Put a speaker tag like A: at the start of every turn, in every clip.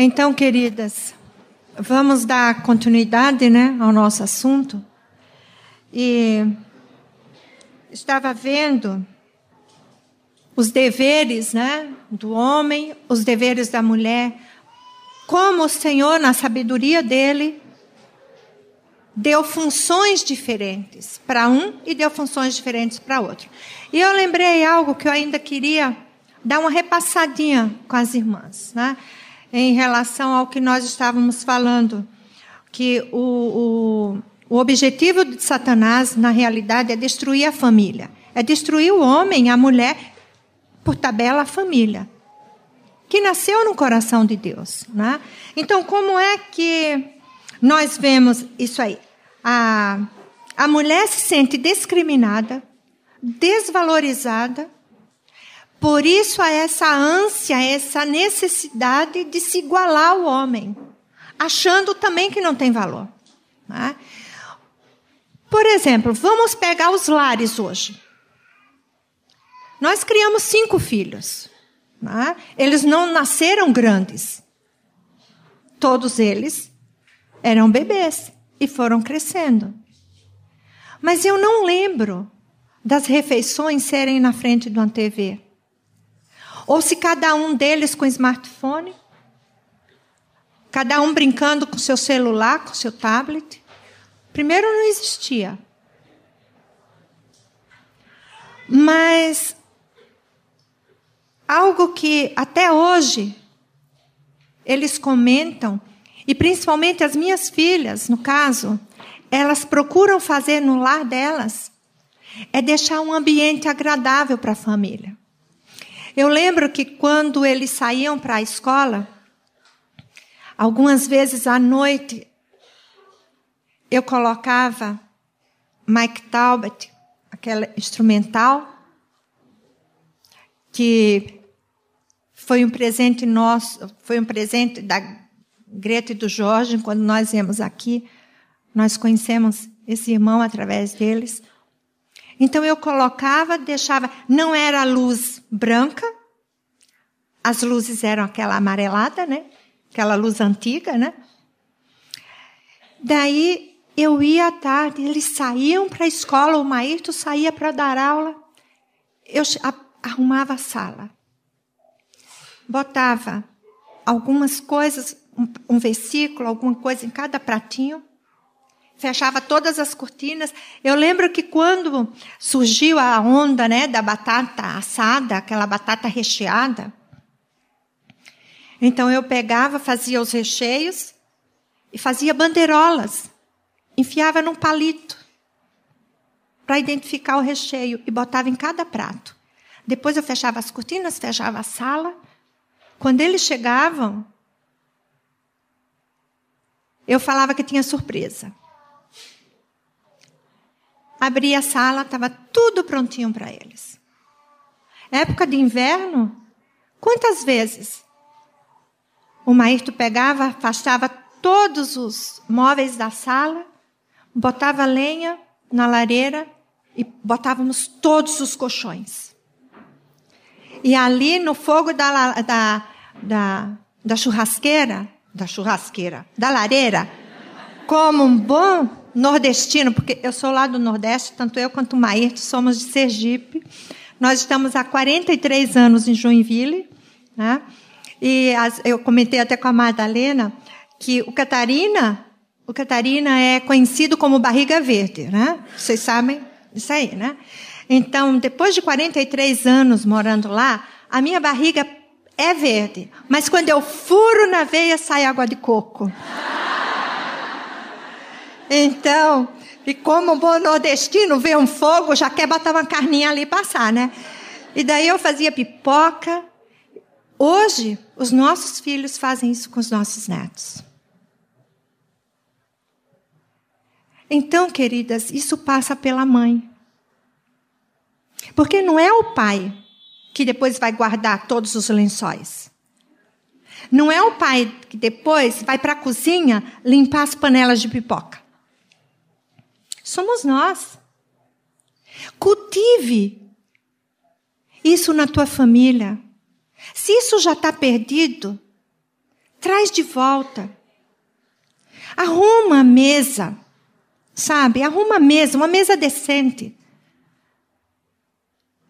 A: Então, queridas, vamos dar continuidade, né, ao nosso assunto. E estava vendo os deveres, né, do homem, os deveres da mulher, como o Senhor, na sabedoria dele, deu funções diferentes para um e deu funções diferentes para outro. E eu lembrei algo que eu ainda queria dar uma repassadinha com as irmãs, né? Em relação ao que nós estávamos falando, que o, o, o objetivo de Satanás, na realidade, é destruir a família, é destruir o homem, a mulher, por tabela, a família, que nasceu no coração de Deus. Né? Então, como é que nós vemos isso aí? a, a mulher se sente discriminada, desvalorizada. Por isso há essa ânsia, essa necessidade de se igualar ao homem, achando também que não tem valor. Né? Por exemplo, vamos pegar os lares hoje. Nós criamos cinco filhos. Né? Eles não nasceram grandes. Todos eles eram bebês e foram crescendo. Mas eu não lembro das refeições serem na frente de uma TV. Ou se cada um deles com smartphone, cada um brincando com seu celular, com seu tablet. Primeiro não existia. Mas algo que até hoje eles comentam e principalmente as minhas filhas, no caso, elas procuram fazer no lar delas é deixar um ambiente agradável para a família. Eu lembro que quando eles saíam para a escola, algumas vezes à noite, eu colocava Mike Talbot, aquela instrumental, que foi um presente nosso, foi um presente da Greta e do Jorge, quando nós viemos aqui, nós conhecemos esse irmão através deles. Então eu colocava, deixava, não era luz branca, as luzes eram aquela amarelada, né? Aquela luz antiga, né? Daí eu ia à tarde, eles saíam para a escola, o Maírto saía para dar aula, eu arrumava a sala, botava algumas coisas, um, um versículo, alguma coisa em cada pratinho, fechava todas as cortinas. Eu lembro que quando surgiu a onda, né, da batata assada, aquela batata recheada, então eu pegava, fazia os recheios e fazia bandeirolas, enfiava num palito para identificar o recheio e botava em cada prato. Depois eu fechava as cortinas, fechava a sala. Quando eles chegavam, eu falava que tinha surpresa. Abri a sala, estava tudo prontinho para eles. Época de inverno, quantas vezes o Maírto pegava, afastava todos os móveis da sala, botava lenha na lareira e botávamos todos os colchões. E ali no fogo da, da, da, da churrasqueira, da churrasqueira, da lareira, como um bom nordestino, porque eu sou lá do Nordeste, tanto eu quanto o Maírto somos de Sergipe. Nós estamos há 43 anos em Joinville, né? E as, eu comentei até com a Madalena que o Catarina, o Catarina é conhecido como barriga verde, né? Vocês sabem isso aí, né? Então, depois de 43 anos morando lá, a minha barriga é verde, mas quando eu furo na veia sai água de coco. Então, e como um bom nordestino vê um fogo, já quer botar uma carninha ali e passar, né? E daí eu fazia pipoca. Hoje, os nossos filhos fazem isso com os nossos netos. Então, queridas, isso passa pela mãe. Porque não é o pai que depois vai guardar todos os lençóis. Não é o pai que depois vai para a cozinha limpar as panelas de pipoca. Somos nós. Cultive isso na tua família. Se isso já está perdido, Traz de volta. Arruma a mesa, sabe? Arruma a mesa, uma mesa decente.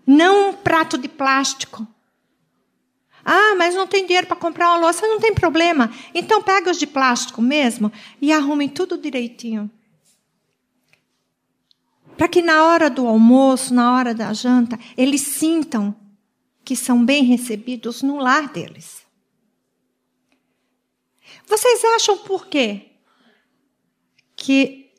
A: Não um prato de plástico. Ah, mas não tem dinheiro para comprar uma louça, não tem problema. Então pega os de plástico mesmo e arrumem tudo direitinho. Para que na hora do almoço, na hora da janta, eles sintam que são bem recebidos no lar deles. Vocês acham por quê? Que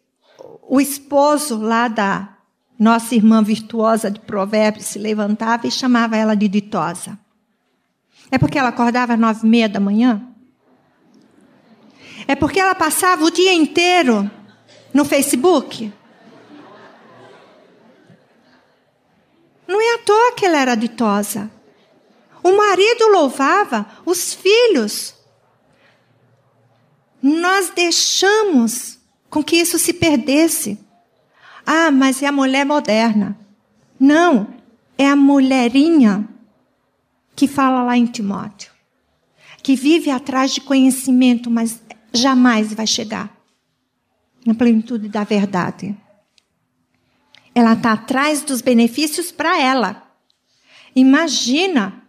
A: o esposo lá da nossa irmã virtuosa de provérbios se levantava e chamava ela de ditosa. É porque ela acordava às nove e meia da manhã? É porque ela passava o dia inteiro no Facebook? Não é à toa que ela era ditosa. O marido louvava, os filhos. Nós deixamos com que isso se perdesse. Ah, mas é a mulher moderna. Não, é a mulherinha que fala lá em Timóteo, que vive atrás de conhecimento, mas jamais vai chegar na plenitude da verdade. Ela está atrás dos benefícios para ela. Imagina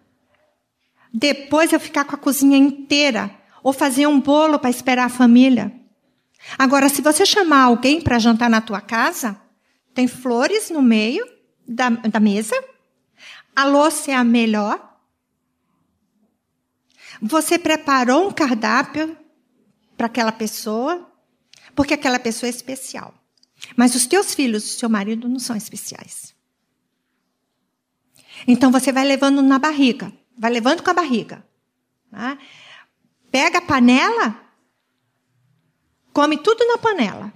A: depois eu ficar com a cozinha inteira ou fazer um bolo para esperar a família. Agora, se você chamar alguém para jantar na tua casa, tem flores no meio da, da mesa, a louça é a melhor. Você preparou um cardápio para aquela pessoa, porque aquela pessoa é especial. Mas os teus filhos, o seu marido, não são especiais. Então você vai levando na barriga, vai levando com a barriga. Tá? Pega a panela, come tudo na panela.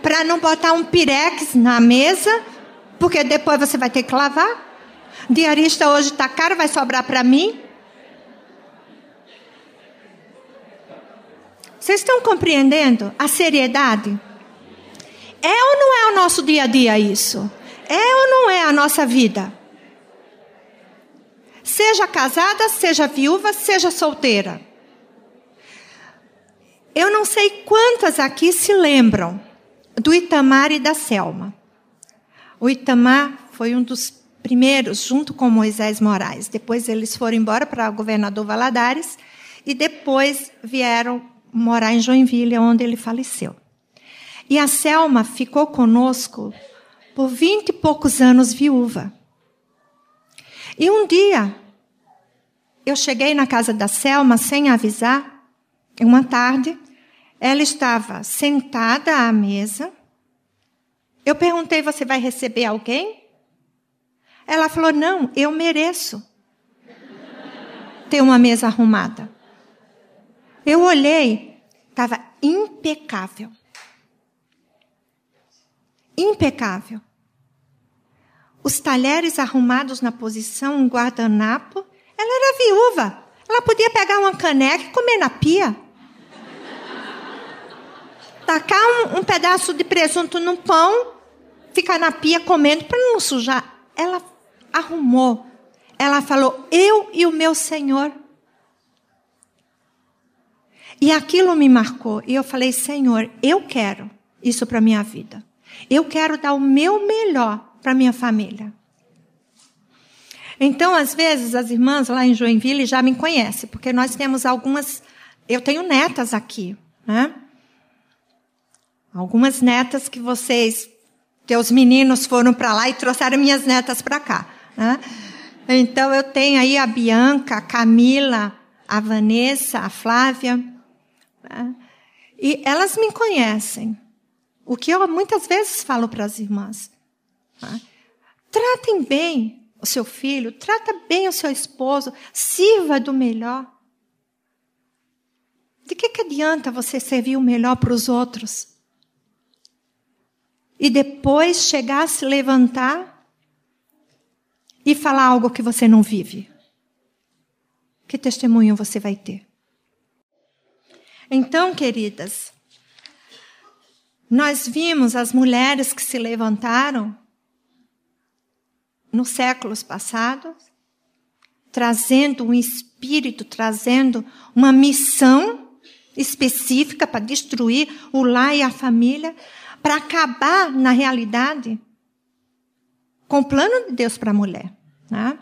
A: Para não botar um pirex na mesa, porque depois você vai ter que lavar. Diarista hoje está caro, vai sobrar para mim. Vocês estão compreendendo a seriedade? É ou não é o nosso dia a dia isso? É ou não é a nossa vida? Seja casada, seja viúva, seja solteira. Eu não sei quantas aqui se lembram do Itamar e da Selma. O Itamar foi um dos primeiros, junto com Moisés Moraes. Depois eles foram embora para o governador Valadares e depois vieram morar em Joinville, onde ele faleceu. E a Selma ficou conosco por vinte e poucos anos viúva. E um dia, eu cheguei na casa da Selma sem avisar, uma tarde, ela estava sentada à mesa. Eu perguntei: Você vai receber alguém? Ela falou: Não, eu mereço ter uma mesa arrumada. Eu olhei, estava impecável. Impecável. Os talheres arrumados na posição, um guardanapo. Ela era viúva. Ela podia pegar uma caneca e comer na pia. Tacar um, um pedaço de presunto no pão, ficar na pia comendo para não sujar. Ela arrumou. Ela falou: Eu e o meu Senhor. E aquilo me marcou. E eu falei, Senhor, eu quero isso para minha vida. Eu quero dar o meu melhor para minha família. Então, às vezes, as irmãs lá em Joinville já me conhecem, porque nós temos algumas. Eu tenho netas aqui, né? Algumas netas que vocês, teus meninos foram para lá e trouxeram minhas netas para cá. Né? Então, eu tenho aí a Bianca, a Camila, a Vanessa, a Flávia. Né? E elas me conhecem. O que eu muitas vezes falo para as irmãs. Né? Tratem bem o seu filho, trata bem o seu esposo, sirva do melhor. De que, que adianta você servir o melhor para os outros? E depois chegar a se levantar e falar algo que você não vive? Que testemunho você vai ter? Então, queridas, nós vimos as mulheres que se levantaram nos séculos passados trazendo um espírito, trazendo uma missão específica para destruir o lar e a família, para acabar, na realidade, com o plano de Deus para a mulher. Né?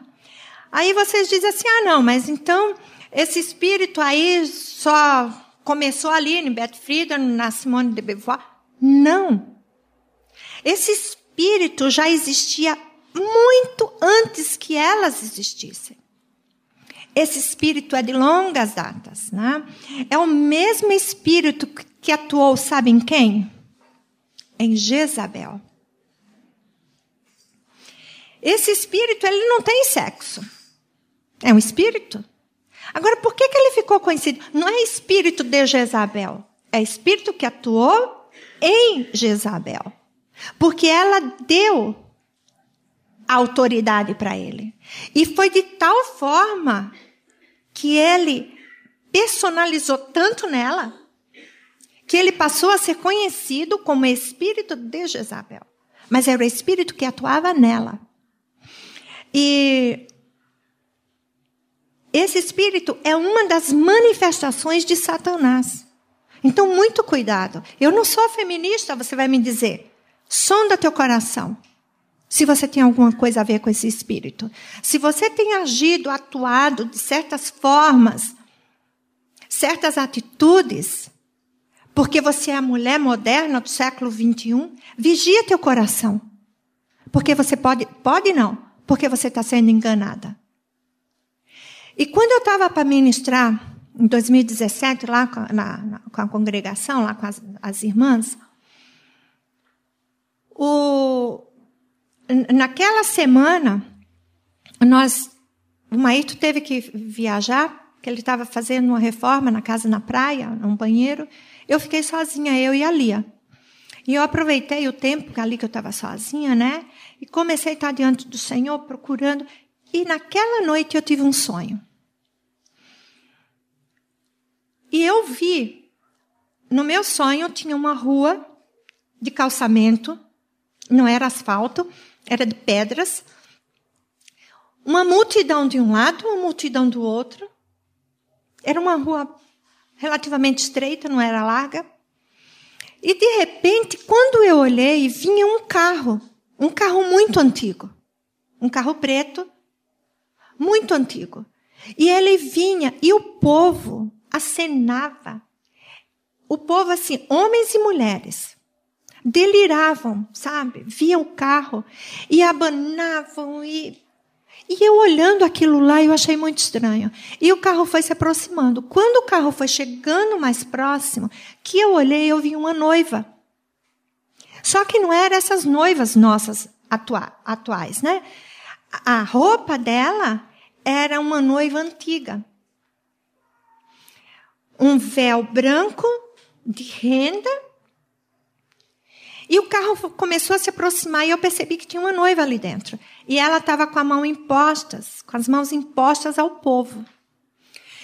A: Aí vocês dizem assim: ah, não, mas então esse espírito aí só começou ali em Beth Friedan, na Simone de Beauvoir. Não. Esse espírito já existia muito antes que elas existissem. Esse espírito é de longas datas, né? É o mesmo espírito que atuou, sabe em quem? Em Jezabel. Esse espírito, ele não tem sexo. É um espírito. Agora, por que, que ele ficou conhecido? Não é espírito de Jezabel. É espírito que atuou em Jezabel. Porque ela deu autoridade para ele. E foi de tal forma que ele personalizou tanto nela que ele passou a ser conhecido como espírito de Jezabel. Mas era o espírito que atuava nela. E esse espírito é uma das manifestações de Satanás. Então, muito cuidado. Eu não sou feminista, você vai me dizer. Sonda teu coração. Se você tem alguma coisa a ver com esse espírito. Se você tem agido, atuado de certas formas, certas atitudes, porque você é a mulher moderna do século 21, vigia teu coração. Porque você pode, pode não, porque você está sendo enganada. E quando eu estava para ministrar, em 2017, lá com, na, na, com a congregação, lá com as, as irmãs, o, naquela semana, nós, o Maíto teve que viajar, que ele estava fazendo uma reforma na casa na praia, num banheiro. Eu fiquei sozinha, eu e a Lia. E eu aproveitei o tempo ali que eu estava sozinha, né? E comecei a estar diante do Senhor, procurando. E naquela noite eu tive um sonho. E eu vi, no meu sonho tinha uma rua de calçamento, não era asfalto, era de pedras. Uma multidão de um lado, uma multidão do outro. Era uma rua relativamente estreita, não era larga. E de repente, quando eu olhei, vinha um carro, um carro muito antigo, um carro preto, muito antigo. E ele vinha e o povo acenava. O povo assim, homens e mulheres, deliravam, sabe? Via o carro e abanavam e e eu olhando aquilo lá, eu achei muito estranho. E o carro foi se aproximando. Quando o carro foi chegando mais próximo, que eu olhei, eu vi uma noiva. Só que não eram essas noivas nossas atua atuais, né? A roupa dela era uma noiva antiga. Um véu branco de renda e o carro começou a se aproximar e eu percebi que tinha uma noiva ali dentro. E ela estava com a mão impostas, com as mãos impostas ao povo.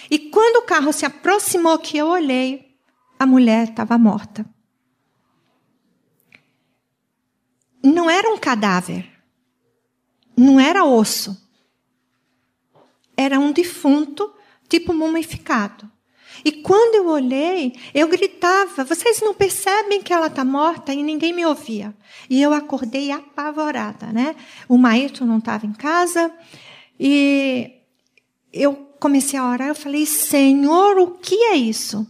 A: E quando o carro se aproximou, que eu olhei, a mulher estava morta. Não era um cadáver. Não era osso. Era um defunto, tipo mumificado. E quando eu olhei, eu gritava: vocês não percebem que ela está morta? E ninguém me ouvia. E eu acordei apavorada, né? O Maíto não estava em casa. E eu comecei a orar. Eu falei: Senhor, o que é isso?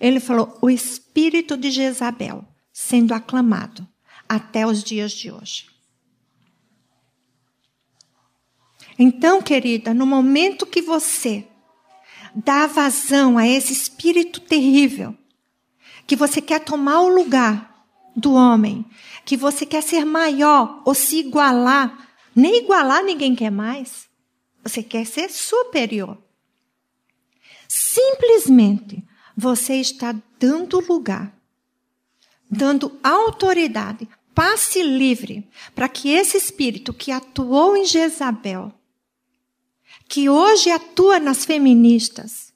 A: Ele falou: o espírito de Jezabel sendo aclamado até os dias de hoje. Então, querida, no momento que você dá vazão a esse espírito terrível, que você quer tomar o lugar do homem, que você quer ser maior ou se igualar, nem igualar ninguém quer mais. Você quer ser superior. Simplesmente você está dando lugar, dando autoridade, passe livre, para que esse espírito que atuou em Jezabel que hoje atua nas feministas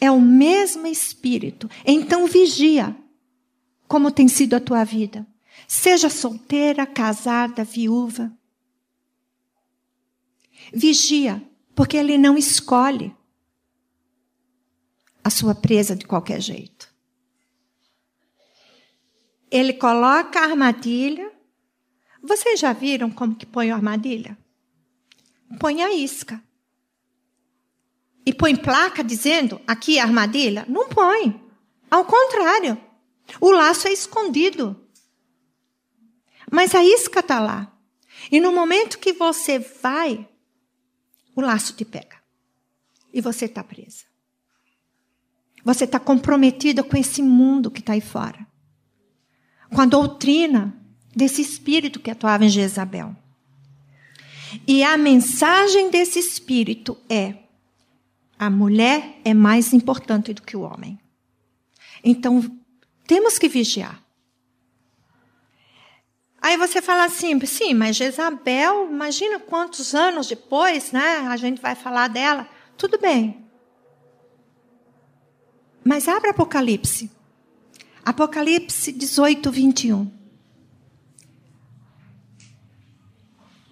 A: é o mesmo espírito. Então vigia como tem sido a tua vida. Seja solteira, casada, viúva. Vigia, Porque ele não escolhe a sua presa de qualquer jeito. Ele coloca a armadilha. Vocês já viram como que põe a armadilha? Põe a isca. E põe placa dizendo aqui é armadilha? Não põe. Ao contrário. O laço é escondido. Mas a isca está lá. E no momento que você vai, o laço te pega. E você está presa. Você está comprometida com esse mundo que está aí fora. Com a doutrina desse espírito que atuava em Jezabel. E a mensagem desse espírito é: a mulher é mais importante do que o homem. Então, temos que vigiar. Aí você fala assim, sim, mas Jezabel, imagina quantos anos depois, né? A gente vai falar dela. Tudo bem. Mas abre Apocalipse. Apocalipse 18, 21.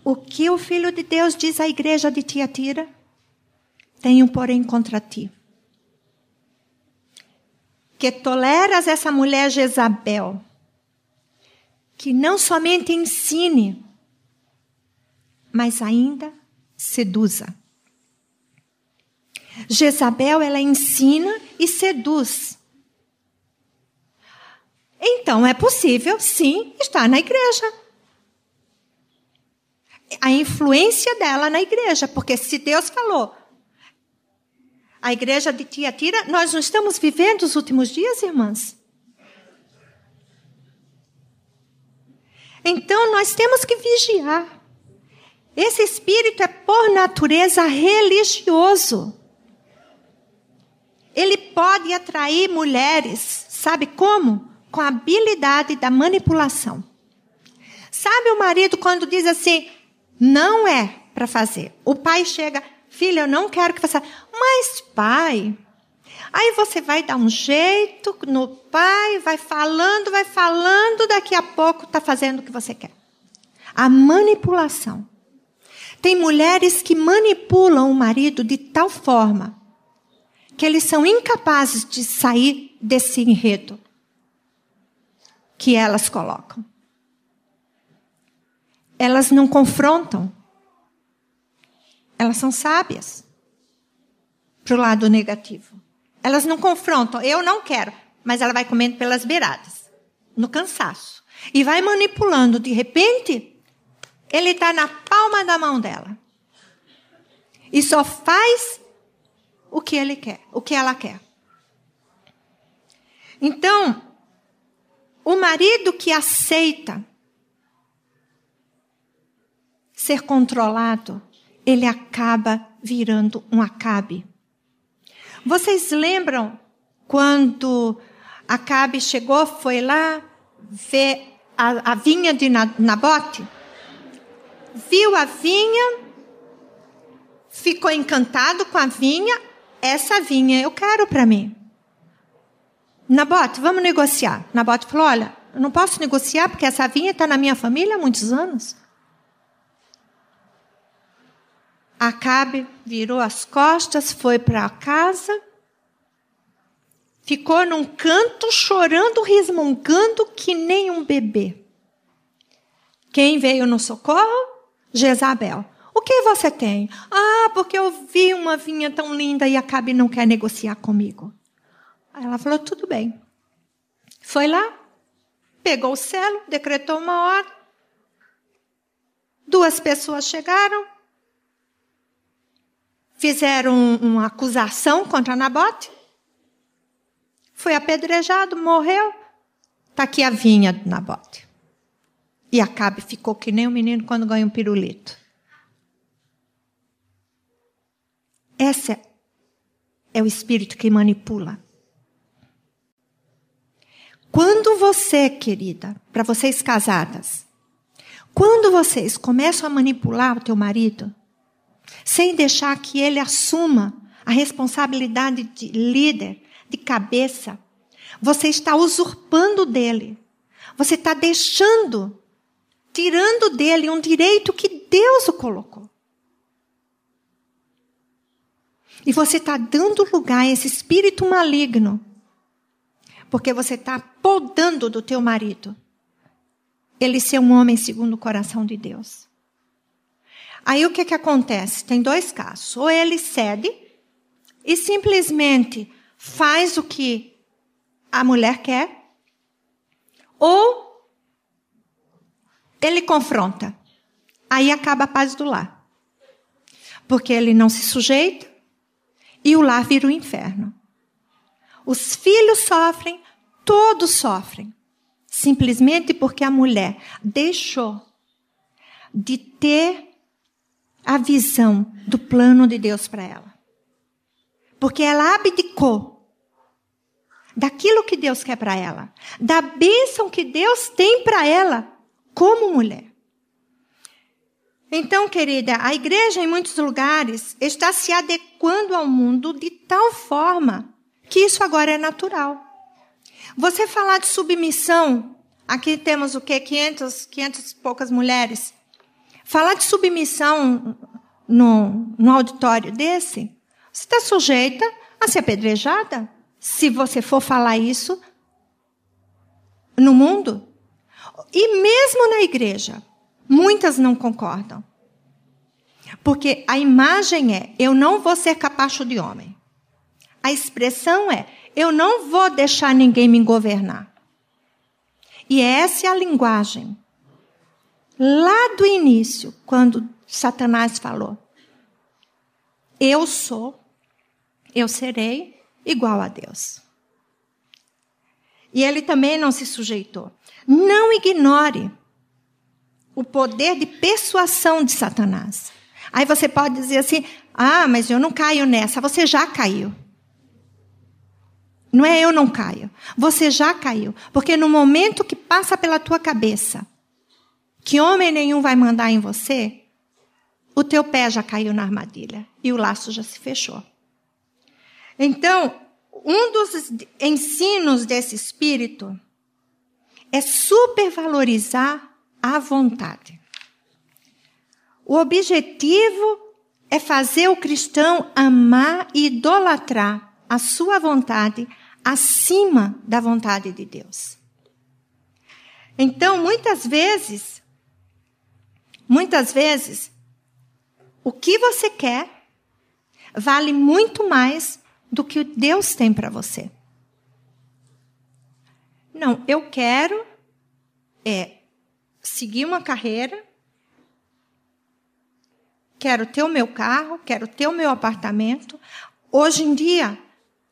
A: O que o Filho de Deus diz à igreja de Tiatira? Tenho, porém, contra ti. Que toleras essa mulher Jezabel, que não somente ensine, mas ainda seduza. Jezabel, ela ensina e seduz. Então, é possível, sim, estar na igreja. A influência dela na igreja, porque se Deus falou, a igreja de Tiatira, nós não estamos vivendo os últimos dias, irmãs? Então nós temos que vigiar. Esse espírito é por natureza religioso. Ele pode atrair mulheres, sabe como? Com a habilidade da manipulação. Sabe o marido quando diz assim: não é para fazer. O pai chega, filha, eu não quero que você. Mas, pai. Aí você vai dar um jeito no pai, vai falando, vai falando, daqui a pouco está fazendo o que você quer. A manipulação. Tem mulheres que manipulam o marido de tal forma que eles são incapazes de sair desse enredo que elas colocam. Elas não confrontam. Elas são sábias para o lado negativo. Elas não confrontam. Eu não quero. Mas ela vai comendo pelas beiradas, no cansaço. E vai manipulando. De repente, ele está na palma da mão dela. E só faz o que ele quer, o que ela quer. Então, o marido que aceita ser controlado, ele acaba virando um acabe. Vocês lembram quando Acabe chegou, foi lá ver a, a vinha de Nabote? Viu a vinha, ficou encantado com a vinha. Essa vinha eu quero para mim. Nabote, vamos negociar. Nabote falou: Olha, eu não posso negociar porque essa vinha está na minha família há muitos anos. Acabe virou as costas, foi para casa, ficou num canto chorando, resmungando que nem um bebê. Quem veio no socorro? Jezabel. O que você tem? Ah, porque eu vi uma vinha tão linda e Acabe não quer negociar comigo. Ela falou: tudo bem. Foi lá, pegou o selo, decretou uma hora. Duas pessoas chegaram, fizeram uma acusação contra Nabote. Foi apedrejado, morreu. Está aqui a vinha de Nabote. E Acabe ficou que nem um menino quando ganha um pirulito. Esse é o espírito que manipula. Quando você, querida, para vocês casadas, quando vocês começam a manipular o teu marido, sem deixar que ele assuma a responsabilidade de líder, de cabeça. Você está usurpando dele. Você está deixando, tirando dele um direito que Deus o colocou. E você está dando lugar a esse espírito maligno. Porque você está podando do teu marido. Ele ser um homem segundo o coração de Deus. Aí o que, que acontece? Tem dois casos. Ou ele cede e simplesmente faz o que a mulher quer, ou ele confronta. Aí acaba a paz do lar. Porque ele não se sujeita e o lar vira o um inferno. Os filhos sofrem, todos sofrem. Simplesmente porque a mulher deixou de ter a visão do plano de Deus para ela. Porque ela abdicou daquilo que Deus quer para ela, da bênção que Deus tem para ela como mulher. Então, querida, a igreja em muitos lugares está se adequando ao mundo de tal forma que isso agora é natural. Você falar de submissão, aqui temos o quê? 500, 500 e poucas mulheres. Falar de submissão no auditório desse, você está sujeita a ser apedrejada se você for falar isso no mundo. E mesmo na igreja, muitas não concordam. Porque a imagem é: eu não vou ser capacho de homem. A expressão é: eu não vou deixar ninguém me governar. E essa é a linguagem lá do início, quando Satanás falou: Eu sou, eu serei igual a Deus. E ele também não se sujeitou. Não ignore o poder de persuasão de Satanás. Aí você pode dizer assim: ah, mas eu não caio nessa. Você já caiu. Não é eu não caio. Você já caiu. Porque no momento que passa pela tua cabeça, que homem nenhum vai mandar em você, o teu pé já caiu na armadilha e o laço já se fechou. Então, um dos ensinos desse espírito é supervalorizar a vontade. O objetivo é fazer o cristão amar e idolatrar a sua vontade acima da vontade de Deus. Então, muitas vezes, Muitas vezes, o que você quer vale muito mais do que Deus tem para você. Não, eu quero é seguir uma carreira, quero ter o meu carro, quero ter o meu apartamento. Hoje em dia,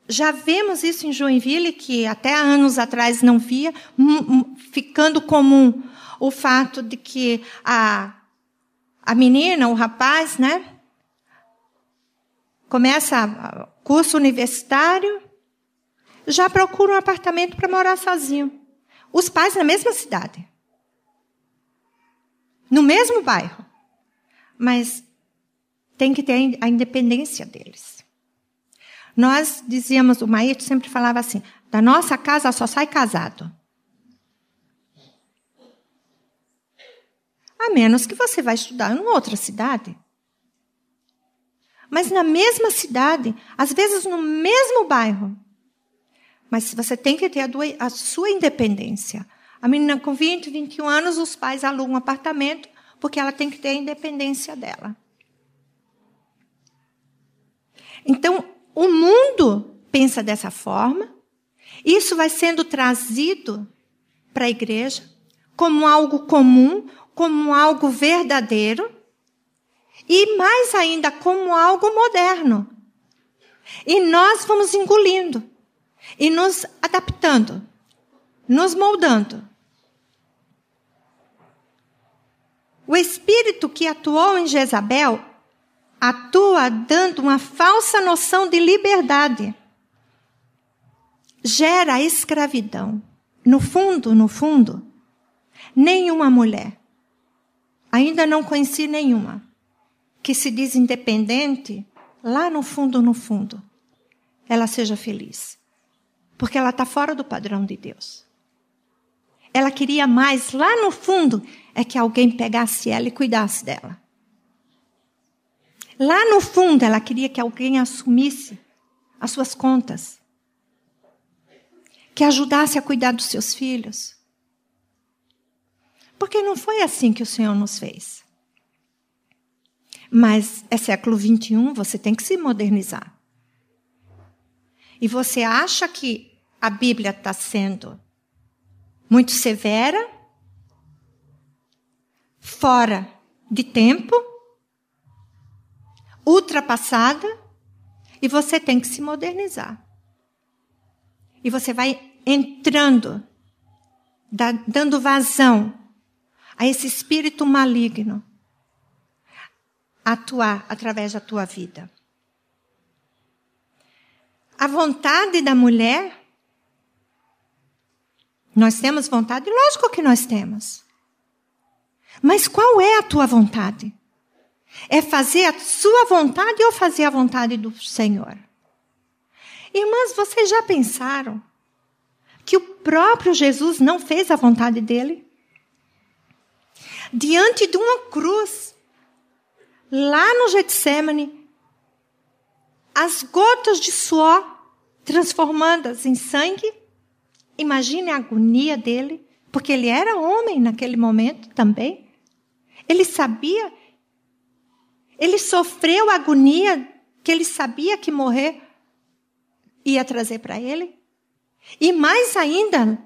A: já vemos isso em Joinville, que até anos atrás não via, ficando comum o fato de que a a menina, o rapaz, né? Começa curso universitário, já procura um apartamento para morar sozinho. Os pais na mesma cidade. No mesmo bairro. Mas tem que ter a independência deles. Nós dizíamos, o Maíto sempre falava assim: da nossa casa só sai casado. A menos que você vá estudar em outra cidade. Mas na mesma cidade, às vezes no mesmo bairro. Mas você tem que ter a, sua independência. A menina com 20, 21 anos, os pais alugam um apartamento porque ela tem que ter a independência dela. Então, o mundo pensa dessa forma. Isso vai sendo trazido para a igreja como algo comum, como algo verdadeiro e mais ainda como algo moderno. E nós vamos engolindo e nos adaptando, nos moldando. O espírito que atuou em Jezabel atua dando uma falsa noção de liberdade. Gera escravidão. No fundo, no fundo, nenhuma mulher Ainda não conheci nenhuma que se diz independente, lá no fundo, no fundo, ela seja feliz. Porque ela está fora do padrão de Deus. Ela queria mais, lá no fundo, é que alguém pegasse ela e cuidasse dela. Lá no fundo, ela queria que alguém assumisse as suas contas, que ajudasse a cuidar dos seus filhos. Porque não foi assim que o Senhor nos fez. Mas é século 21, você tem que se modernizar. E você acha que a Bíblia está sendo muito severa, fora de tempo, ultrapassada, e você tem que se modernizar. E você vai entrando, dando vazão a esse espírito maligno atuar através da tua vida. A vontade da mulher, nós temos vontade? Lógico que nós temos. Mas qual é a tua vontade? É fazer a sua vontade ou fazer a vontade do Senhor? Irmãs, vocês já pensaram que o próprio Jesus não fez a vontade dele? Diante de uma cruz, lá no Getsemane, as gotas de suor transformadas em sangue. Imagine a agonia dele, porque ele era homem naquele momento também. Ele sabia, ele sofreu a agonia que ele sabia que morrer ia trazer para ele. E mais ainda,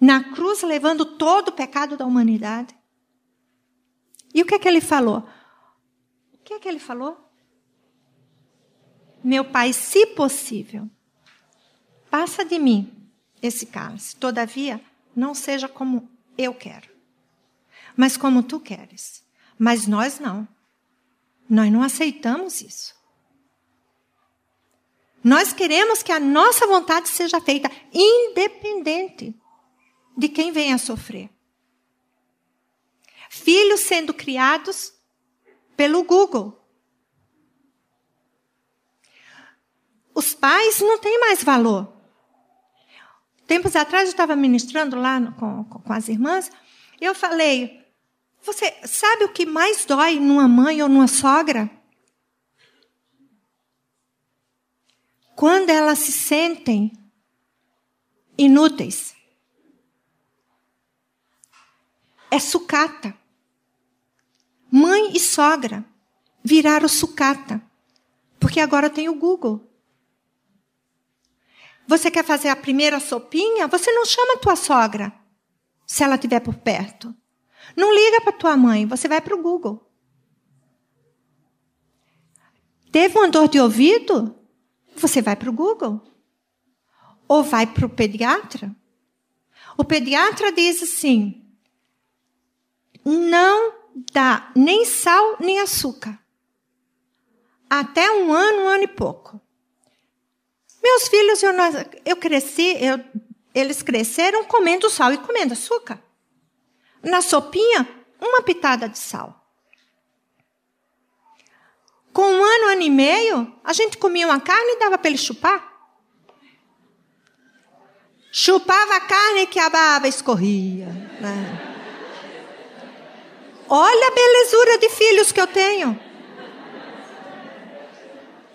A: na cruz, levando todo o pecado da humanidade. E o que é que ele falou? O que é que ele falou? Meu pai, se possível, passa de mim esse cálice. Todavia, não seja como eu quero, mas como tu queres. Mas nós não. Nós não aceitamos isso. Nós queremos que a nossa vontade seja feita, independente de quem venha sofrer. Filhos sendo criados pelo Google. Os pais não têm mais valor. Tempos atrás eu estava ministrando lá com, com as irmãs, eu falei: Você sabe o que mais dói numa mãe ou numa sogra? Quando elas se sentem inúteis. É sucata. Mãe e sogra viraram sucata. Porque agora tem o Google. Você quer fazer a primeira sopinha? Você não chama tua sogra, se ela estiver por perto. Não liga para tua mãe, você vai para o Google. Teve uma dor de ouvido? Você vai para o Google. Ou vai para o pediatra. O pediatra diz assim: não dá nem sal nem açúcar. Até um ano, um ano e pouco. Meus filhos, eu, eu cresci, eu, eles cresceram comendo sal e comendo açúcar. Na sopinha, uma pitada de sal. Com um ano, ano e meio, a gente comia uma carne e dava para ele chupar. Chupava a carne que a baba escorria. Né? Olha a belezura de filhos que eu tenho.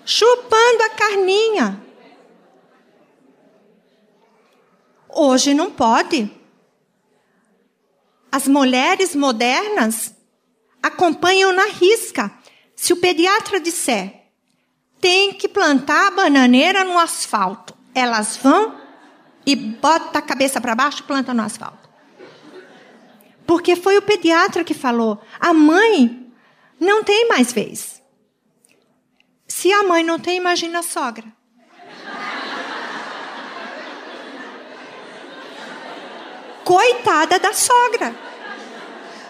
A: Chupando a carninha. Hoje não pode. As mulheres modernas acompanham na risca. Se o pediatra disser, tem que plantar a bananeira no asfalto, elas vão e botam a cabeça para baixo e plantam no asfalto. Porque foi o pediatra que falou. A mãe não tem mais vez. Se a mãe não tem, imagina a sogra. Coitada da sogra.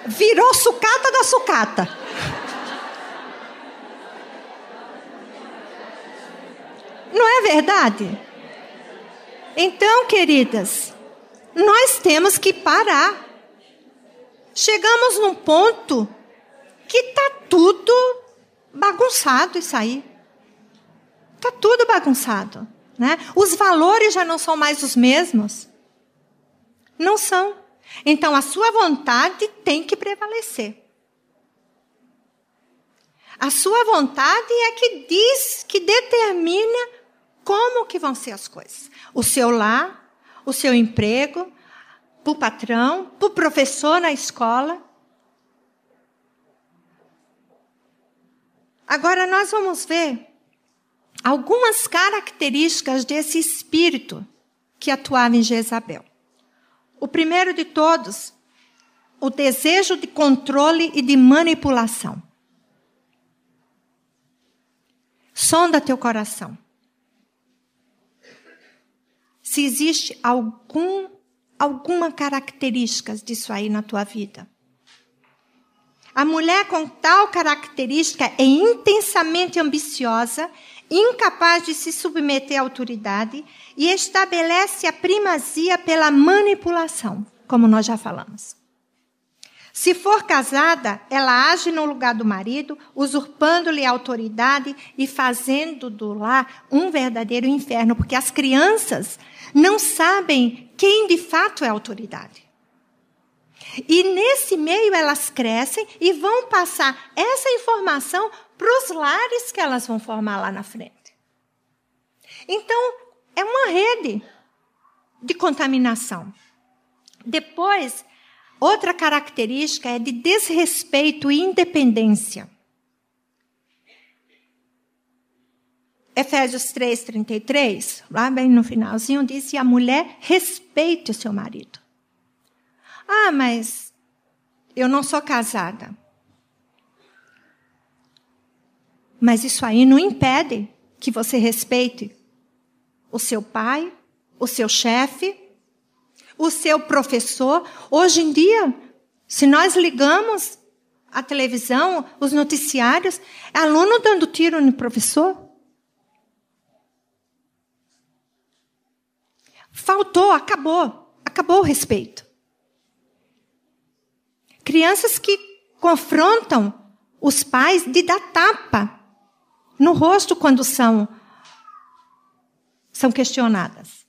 A: Virou sucata da sucata. Não é verdade? Então, queridas, nós temos que parar. Chegamos num ponto que está tudo bagunçado isso aí. Está tudo bagunçado. Né? Os valores já não são mais os mesmos. Não são. Então a sua vontade tem que prevalecer. A sua vontade é que diz, que determina como que vão ser as coisas. O seu lar, o seu emprego, para o patrão, para o professor na escola. Agora nós vamos ver algumas características desse espírito que atuava em Jezabel. O primeiro de todos, o desejo de controle e de manipulação. Sonda teu coração. Se existe algum, alguma característica disso aí na tua vida. A mulher com tal característica é intensamente ambiciosa, incapaz de se submeter à autoridade e estabelece a primazia pela manipulação, como nós já falamos. Se for casada, ela age no lugar do marido, usurpando-lhe a autoridade e fazendo do lar um verdadeiro inferno, porque as crianças não sabem quem de fato é a autoridade. E nesse meio elas crescem e vão passar essa informação para os lares que elas vão formar lá na frente. Então, é uma rede de contaminação. Depois, outra característica é de desrespeito e independência. Efésios 3:33, lá bem no finalzinho, diz: "E a mulher respeite o seu marido". Ah, mas eu não sou casada. Mas isso aí não impede que você respeite o seu pai, o seu chefe, o seu professor. Hoje em dia, se nós ligamos a televisão, os noticiários, é aluno dando tiro no professor. Faltou, acabou. Acabou o respeito. Crianças que confrontam os pais de dar tapa no rosto quando são são questionadas.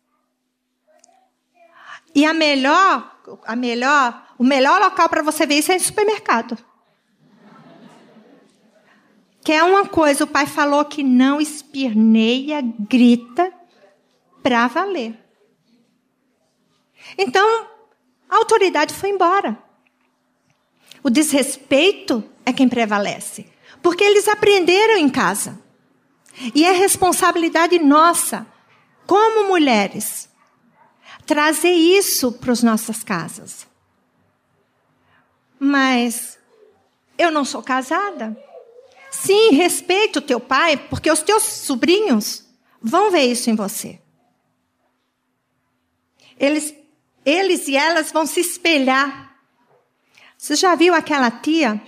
A: E a melhor, a melhor, o melhor local para você ver isso é no supermercado. Que é uma coisa, o pai falou que não espirneia, grita para valer. Então, a autoridade foi embora. O desrespeito é quem prevalece. Porque eles aprenderam em casa. E é responsabilidade nossa, como mulheres, trazer isso para as nossas casas. Mas eu não sou casada. Sim, respeito o teu pai, porque os teus sobrinhos vão ver isso em você. Eles, eles e elas vão se espelhar você já viu aquela tia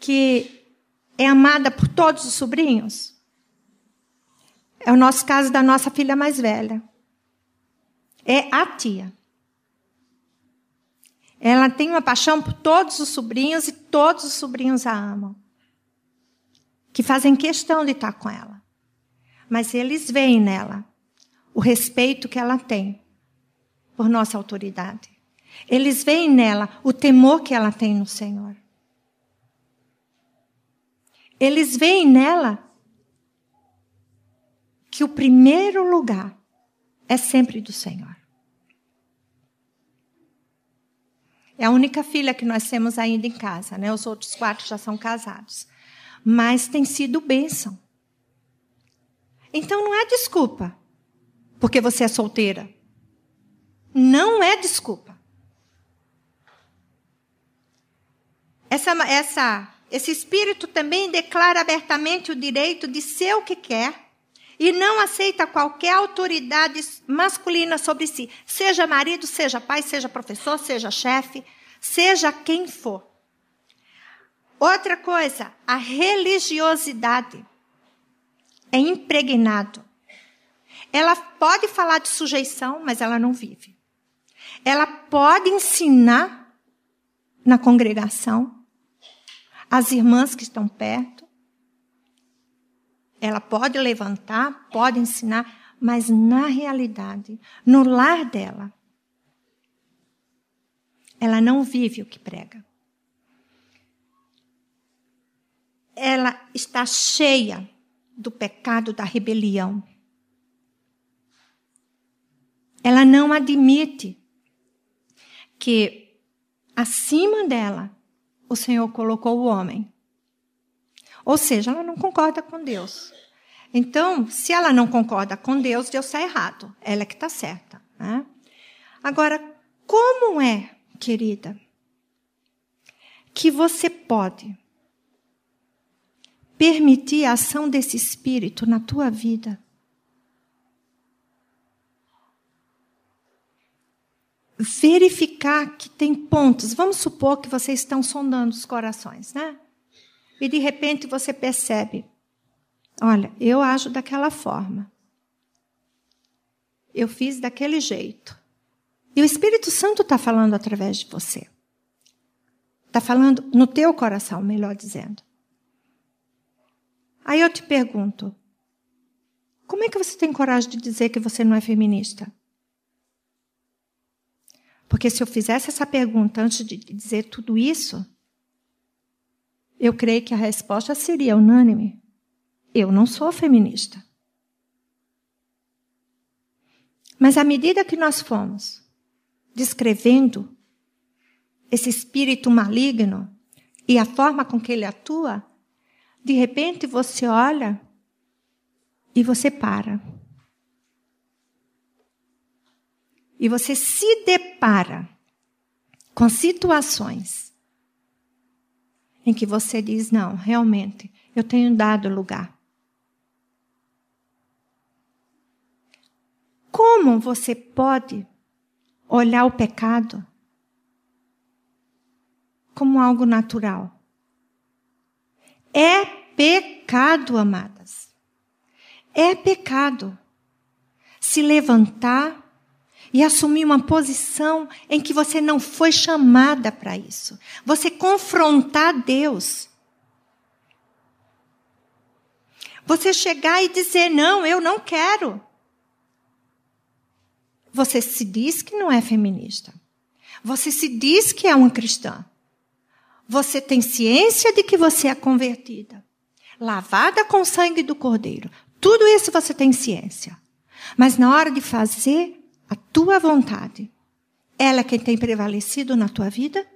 A: que é amada por todos os sobrinhos? É o nosso caso da nossa filha mais velha. É a tia. Ela tem uma paixão por todos os sobrinhos e todos os sobrinhos a amam. Que fazem questão de estar com ela. Mas eles veem nela o respeito que ela tem por nossa autoridade. Eles veem nela o temor que ela tem no Senhor. Eles veem nela que o primeiro lugar é sempre do Senhor. É a única filha que nós temos ainda em casa, né? Os outros quatro já são casados. Mas tem sido bênção. Então não é desculpa, porque você é solteira. Não é desculpa. Essa, essa, esse espírito também declara abertamente o direito de ser o que quer e não aceita qualquer autoridade masculina sobre si, seja marido, seja pai, seja professor, seja chefe, seja quem for. Outra coisa, a religiosidade é impregnado. Ela pode falar de sujeição, mas ela não vive. Ela pode ensinar na congregação, as irmãs que estão perto. Ela pode levantar, pode ensinar, mas na realidade, no lar dela, ela não vive o que prega. ela está cheia do pecado da rebelião. Ela não admite que acima dela o Senhor colocou o homem. Ou seja, ela não concorda com Deus. Então, se ela não concorda com Deus, Deus está errado. Ela é que está certa. Né? Agora, como é, querida, que você pode permitir a ação desse Espírito na tua vida? Verificar que tem pontos. Vamos supor que vocês estão sondando os corações, né? E de repente você percebe: olha, eu ajo daquela forma. Eu fiz daquele jeito. E o Espírito Santo está falando através de você. Está falando no teu coração, melhor dizendo. Aí eu te pergunto: como é que você tem coragem de dizer que você não é feminista? Porque se eu fizesse essa pergunta antes de dizer tudo isso, eu creio que a resposta seria unânime. Eu não sou feminista. Mas à medida que nós fomos descrevendo esse espírito maligno e a forma com que ele atua, de repente você olha e você para. E você se depara com situações em que você diz: não, realmente, eu tenho dado lugar. Como você pode olhar o pecado como algo natural? É pecado, amadas. É pecado se levantar e assumir uma posição em que você não foi chamada para isso. Você confrontar Deus. Você chegar e dizer: não, eu não quero. Você se diz que não é feminista. Você se diz que é uma cristã. Você tem ciência de que você é convertida. Lavada com o sangue do cordeiro. Tudo isso você tem ciência. Mas na hora de fazer, a tua vontade, ela é quem tem prevalecido na tua vida?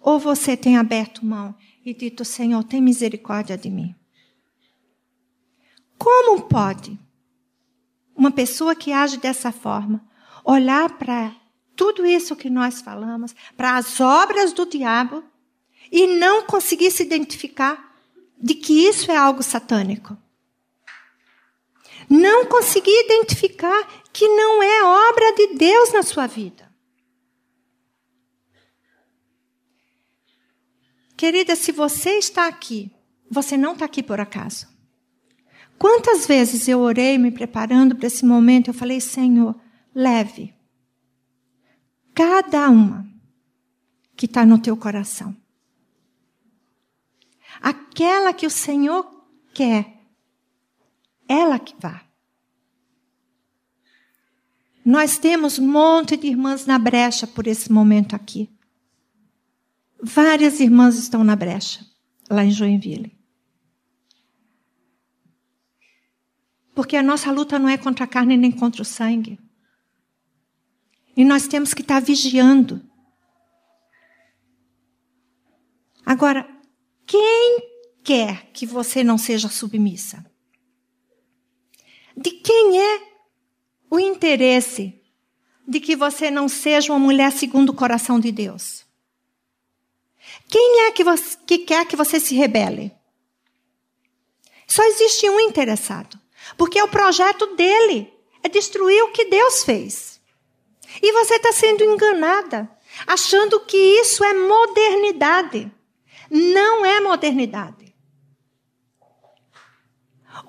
A: Ou você tem aberto mão e dito, Senhor, tem misericórdia de mim? Como pode uma pessoa que age dessa forma olhar para tudo isso que nós falamos, para as obras do diabo, e não conseguir se identificar de que isso é algo satânico? Não conseguir identificar que não é obra de Deus na sua vida. Querida, se você está aqui, você não está aqui por acaso. Quantas vezes eu orei me preparando para esse momento, eu falei, Senhor, leve cada uma que está no teu coração. Aquela que o Senhor quer, ela que vá. Nós temos um monte de irmãs na brecha por esse momento aqui. Várias irmãs estão na brecha, lá em Joinville. Porque a nossa luta não é contra a carne nem contra o sangue. E nós temos que estar vigiando. Agora, quem quer que você não seja submissa? De quem é o interesse de que você não seja uma mulher segundo o coração de Deus? Quem é que, você, que quer que você se rebele? Só existe um interessado. Porque o projeto dele é destruir o que Deus fez. E você está sendo enganada, achando que isso é modernidade. Não é modernidade.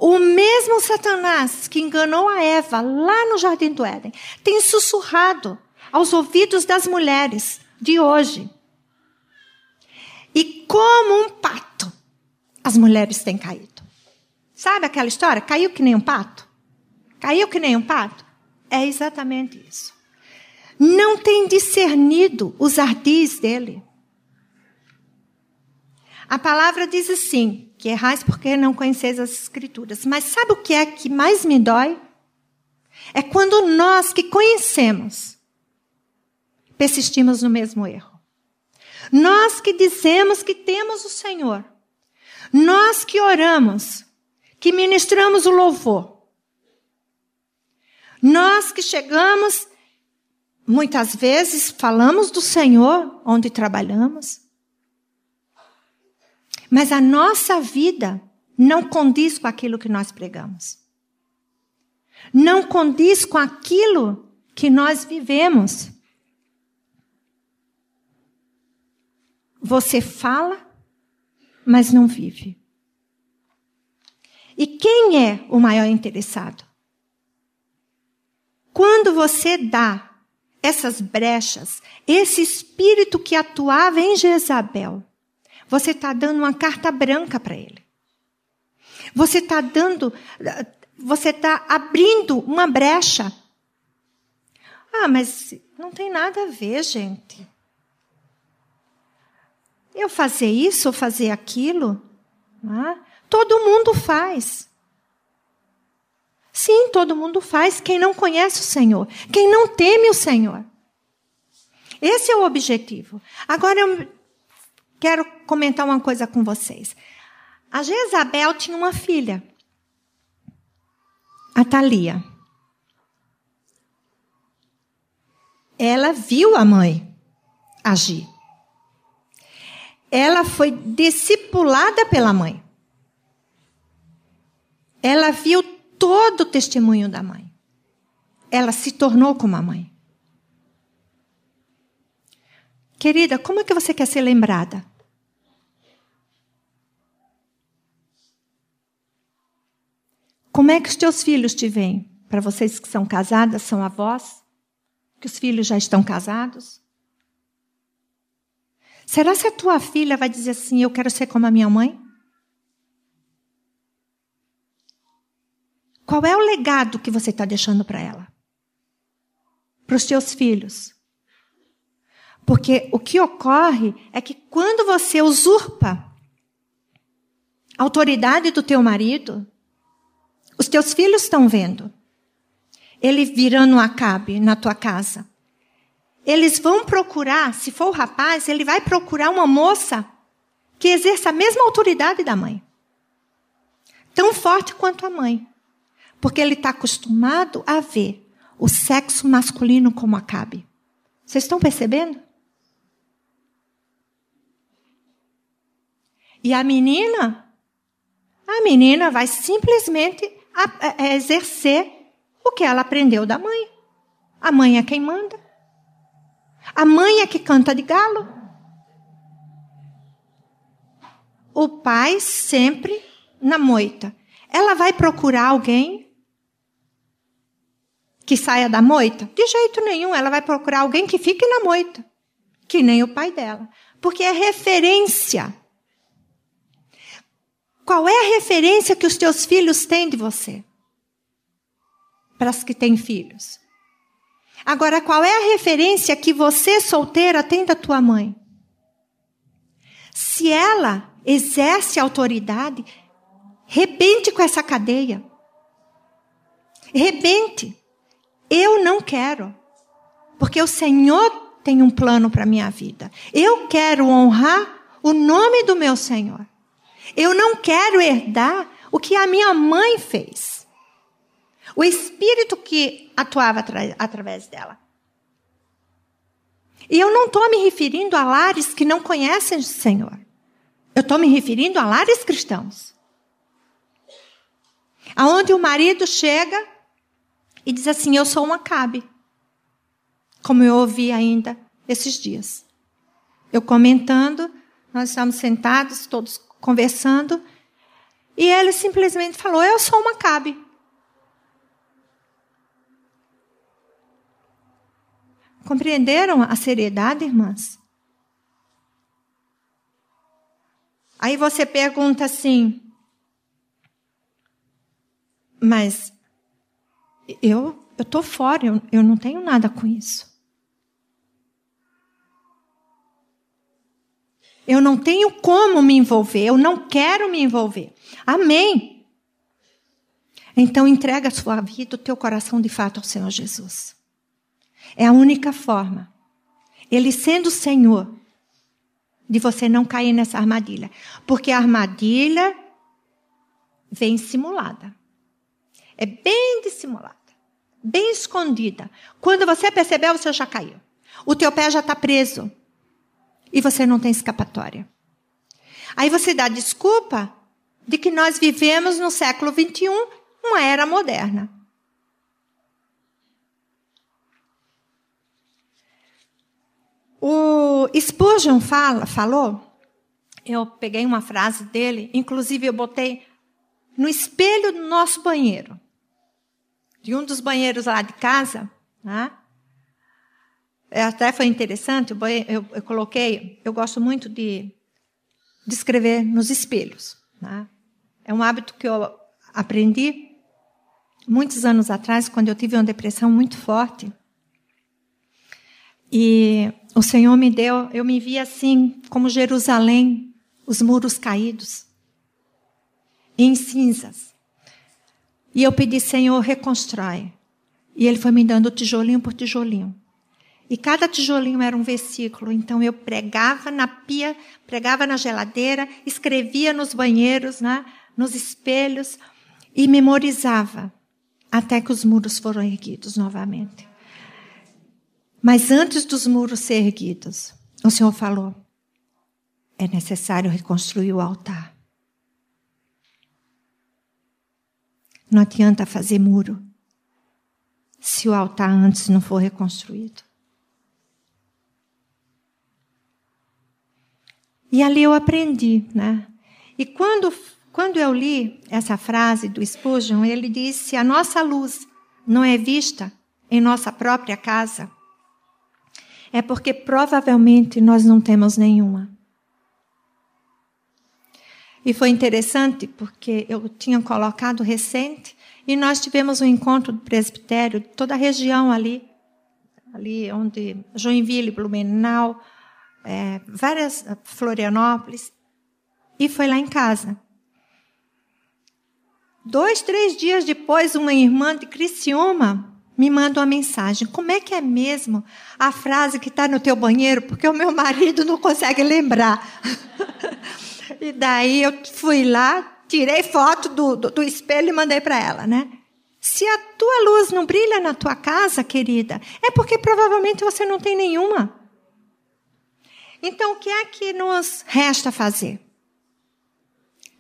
A: O mesmo Satanás que enganou a Eva lá no jardim do Éden tem sussurrado aos ouvidos das mulheres de hoje. E como um pato, as mulheres têm caído. Sabe aquela história? Caiu que nem um pato? Caiu que nem um pato? É exatamente isso. Não tem discernido os ardis dele. A palavra diz assim: que errais porque não conheceis as Escrituras. Mas sabe o que é que mais me dói? É quando nós que conhecemos persistimos no mesmo erro. Nós que dizemos que temos o Senhor, nós que oramos, que ministramos o louvor, nós que chegamos, muitas vezes falamos do Senhor onde trabalhamos, mas a nossa vida não condiz com aquilo que nós pregamos. Não condiz com aquilo que nós vivemos. Você fala, mas não vive. E quem é o maior interessado? Quando você dá essas brechas, esse espírito que atuava em Jezabel, você está dando uma carta branca para ele. Você está dando, você está abrindo uma brecha. Ah, mas não tem nada a ver, gente. Eu fazer isso ou fazer aquilo, ah, todo mundo faz. Sim, todo mundo faz. Quem não conhece o Senhor, quem não teme o Senhor. Esse é o objetivo. Agora quero comentar uma coisa com vocês. A Jezabel tinha uma filha, a Thalia. Ela viu a mãe agir. Ela foi discipulada pela mãe. Ela viu todo o testemunho da mãe. Ela se tornou como a mãe. Querida, como é que você quer ser lembrada? Como é que os teus filhos te veem? Para vocês que são casadas, são avós? Que os filhos já estão casados? Será que a tua filha vai dizer assim: Eu quero ser como a minha mãe? Qual é o legado que você está deixando para ela? Para os teus filhos? Porque o que ocorre é que quando você usurpa a autoridade do teu marido, os teus filhos estão vendo. Ele virando um acabe na tua casa. Eles vão procurar, se for o rapaz, ele vai procurar uma moça que exerça a mesma autoridade da mãe. Tão forte quanto a mãe. Porque ele está acostumado a ver o sexo masculino como acabe. Vocês estão percebendo? E a menina? A menina vai simplesmente exercer o que ela aprendeu da mãe. A mãe é quem manda. A mãe é que canta de galo. O pai sempre na moita. Ela vai procurar alguém que saia da moita? De jeito nenhum, ela vai procurar alguém que fique na moita, que nem o pai dela, porque é referência. Qual é a referência que os teus filhos têm de você? Para as que têm filhos. Agora, qual é a referência que você, solteira, tem da tua mãe? Se ela exerce autoridade, rebente com essa cadeia. Rebente. Eu não quero. Porque o Senhor tem um plano para a minha vida. Eu quero honrar o nome do meu Senhor. Eu não quero herdar o que a minha mãe fez. O espírito que atuava através dela. E eu não estou me referindo a lares que não conhecem o Senhor. Eu estou me referindo a lares cristãos. Aonde o marido chega e diz assim: Eu sou um acabe. Como eu ouvi ainda esses dias. Eu comentando, nós estamos sentados, todos conversando, e ele simplesmente falou: Eu sou um acabe. Compreenderam a seriedade, irmãs? Aí você pergunta assim, mas eu tô fora, eu, eu não tenho nada com isso. Eu não tenho como me envolver, eu não quero me envolver. Amém. Então entrega a sua vida, o teu coração de fato ao Senhor Jesus. É a única forma. Ele sendo o Senhor, de você não cair nessa armadilha. Porque a armadilha vem simulada. É bem dissimulada. Bem escondida. Quando você percebeu, você já caiu. O teu pé já está preso. E você não tem escapatória. Aí você dá desculpa de que nós vivemos no século XXI uma era moderna. O Spurgeon fala, falou, eu peguei uma frase dele, inclusive eu botei no espelho do nosso banheiro, de um dos banheiros lá de casa, né? Até foi interessante, eu, eu, coloquei, eu gosto muito de, de escrever nos espelhos. Né? É um hábito que eu aprendi muitos anos atrás, quando eu tive uma depressão muito forte. E o Senhor me deu, eu me vi assim, como Jerusalém, os muros caídos, em cinzas. E eu pedi, Senhor, reconstrói. E Ele foi me dando tijolinho por tijolinho. E cada tijolinho era um versículo. Então eu pregava na pia, pregava na geladeira, escrevia nos banheiros, né, nos espelhos e memorizava até que os muros foram erguidos novamente. Mas antes dos muros ser erguidos, o Senhor falou: é necessário reconstruir o altar. Não adianta fazer muro se o altar antes não for reconstruído. E ali eu aprendi, né? E quando, quando eu li essa frase do Spurgeon, ele disse: a nossa luz não é vista em nossa própria casa é porque provavelmente nós não temos nenhuma. E foi interessante porque eu tinha colocado recente e nós tivemos um encontro do presbitério, toda a região ali, ali onde Joinville, Blumenau, é, várias Florianópolis, e foi lá em casa. Dois, três dias depois, uma irmã de Criciúma me manda uma mensagem. Como é que é mesmo a frase que está no teu banheiro? Porque o meu marido não consegue lembrar. e daí eu fui lá, tirei foto do, do, do espelho e mandei para ela, né? Se a tua luz não brilha na tua casa, querida, é porque provavelmente você não tem nenhuma. Então, o que é que nos resta fazer?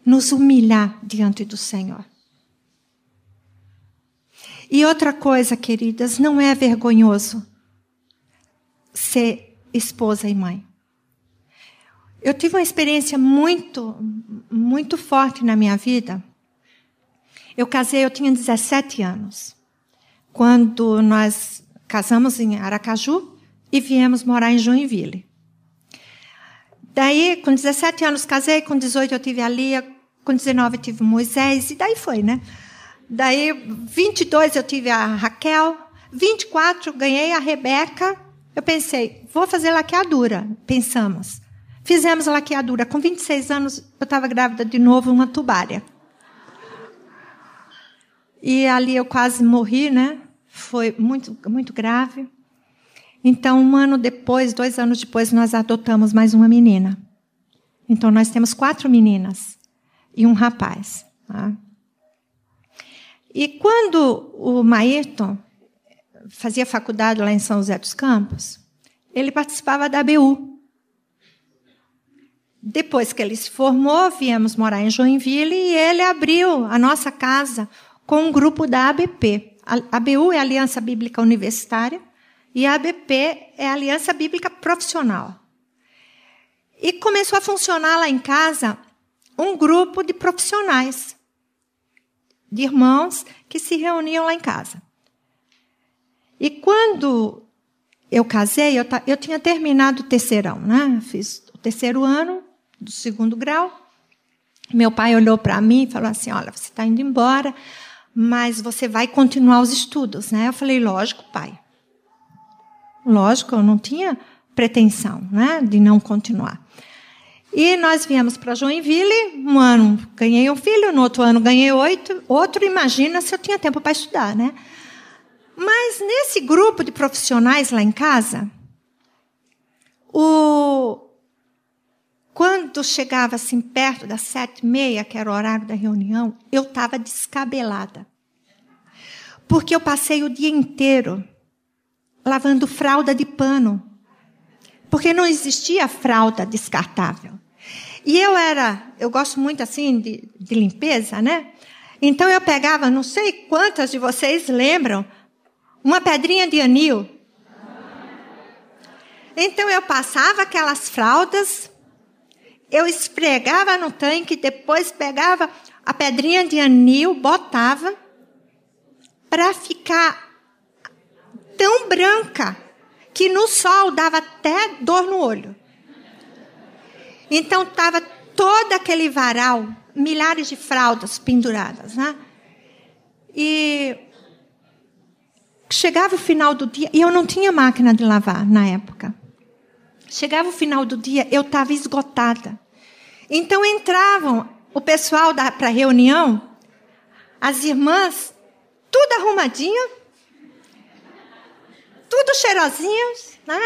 A: Nos humilhar diante do Senhor. E outra coisa, queridas, não é vergonhoso ser esposa e mãe. Eu tive uma experiência muito, muito forte na minha vida. Eu casei, eu tinha 17 anos. Quando nós casamos em Aracaju e viemos morar em Joinville. Daí, com 17 anos casei, com 18 eu tive a Lia, com 19 eu tive Moisés, e daí foi, né? Daí, 22 eu tive a Raquel, 24 ganhei a Rebeca. Eu pensei, vou fazer laqueadura. Pensamos. Fizemos a laqueadura. Com 26 anos, eu estava grávida de novo, uma tubária. E ali eu quase morri, né? Foi muito, muito grave. Então, um ano depois, dois anos depois, nós adotamos mais uma menina. Então, nós temos quatro meninas e um rapaz. Tá? E quando o Maerton fazia faculdade lá em São José dos Campos, ele participava da ABU. Depois que ele se formou, viemos morar em Joinville e ele abriu a nossa casa com um grupo da ABP. A ABU é a Aliança Bíblica Universitária e a ABP é a Aliança Bíblica Profissional. E começou a funcionar lá em casa um grupo de profissionais de irmãos que se reuniam lá em casa. E quando eu casei, eu, eu tinha terminado o terceirão, né? Fiz o terceiro ano do segundo grau. Meu pai olhou para mim e falou assim: Olha, você está indo embora, mas você vai continuar os estudos, né? Eu falei: Lógico, pai. Lógico, eu não tinha pretensão, né, de não continuar. E nós viemos para Joinville, um ano ganhei um filho, no outro ano ganhei oito, outro, imagina se eu tinha tempo para estudar, né? Mas nesse grupo de profissionais lá em casa, o... quando chegava assim perto das sete e meia, que era o horário da reunião, eu estava descabelada. Porque eu passei o dia inteiro lavando fralda de pano. Porque não existia fralda descartável. E eu era, eu gosto muito assim de, de limpeza, né? Então eu pegava, não sei quantas de vocês lembram, uma pedrinha de anil. Então eu passava aquelas fraldas, eu esfregava no tanque, depois pegava a pedrinha de anil, botava para ficar tão branca que no sol dava até dor no olho. Então estava todo aquele varal, milhares de fraldas penduradas, né? E chegava o final do dia, e eu não tinha máquina de lavar na época. Chegava o final do dia, eu estava esgotada. Então entravam o pessoal para a reunião, as irmãs, tudo arrumadinha, tudo cheirosinhas, né?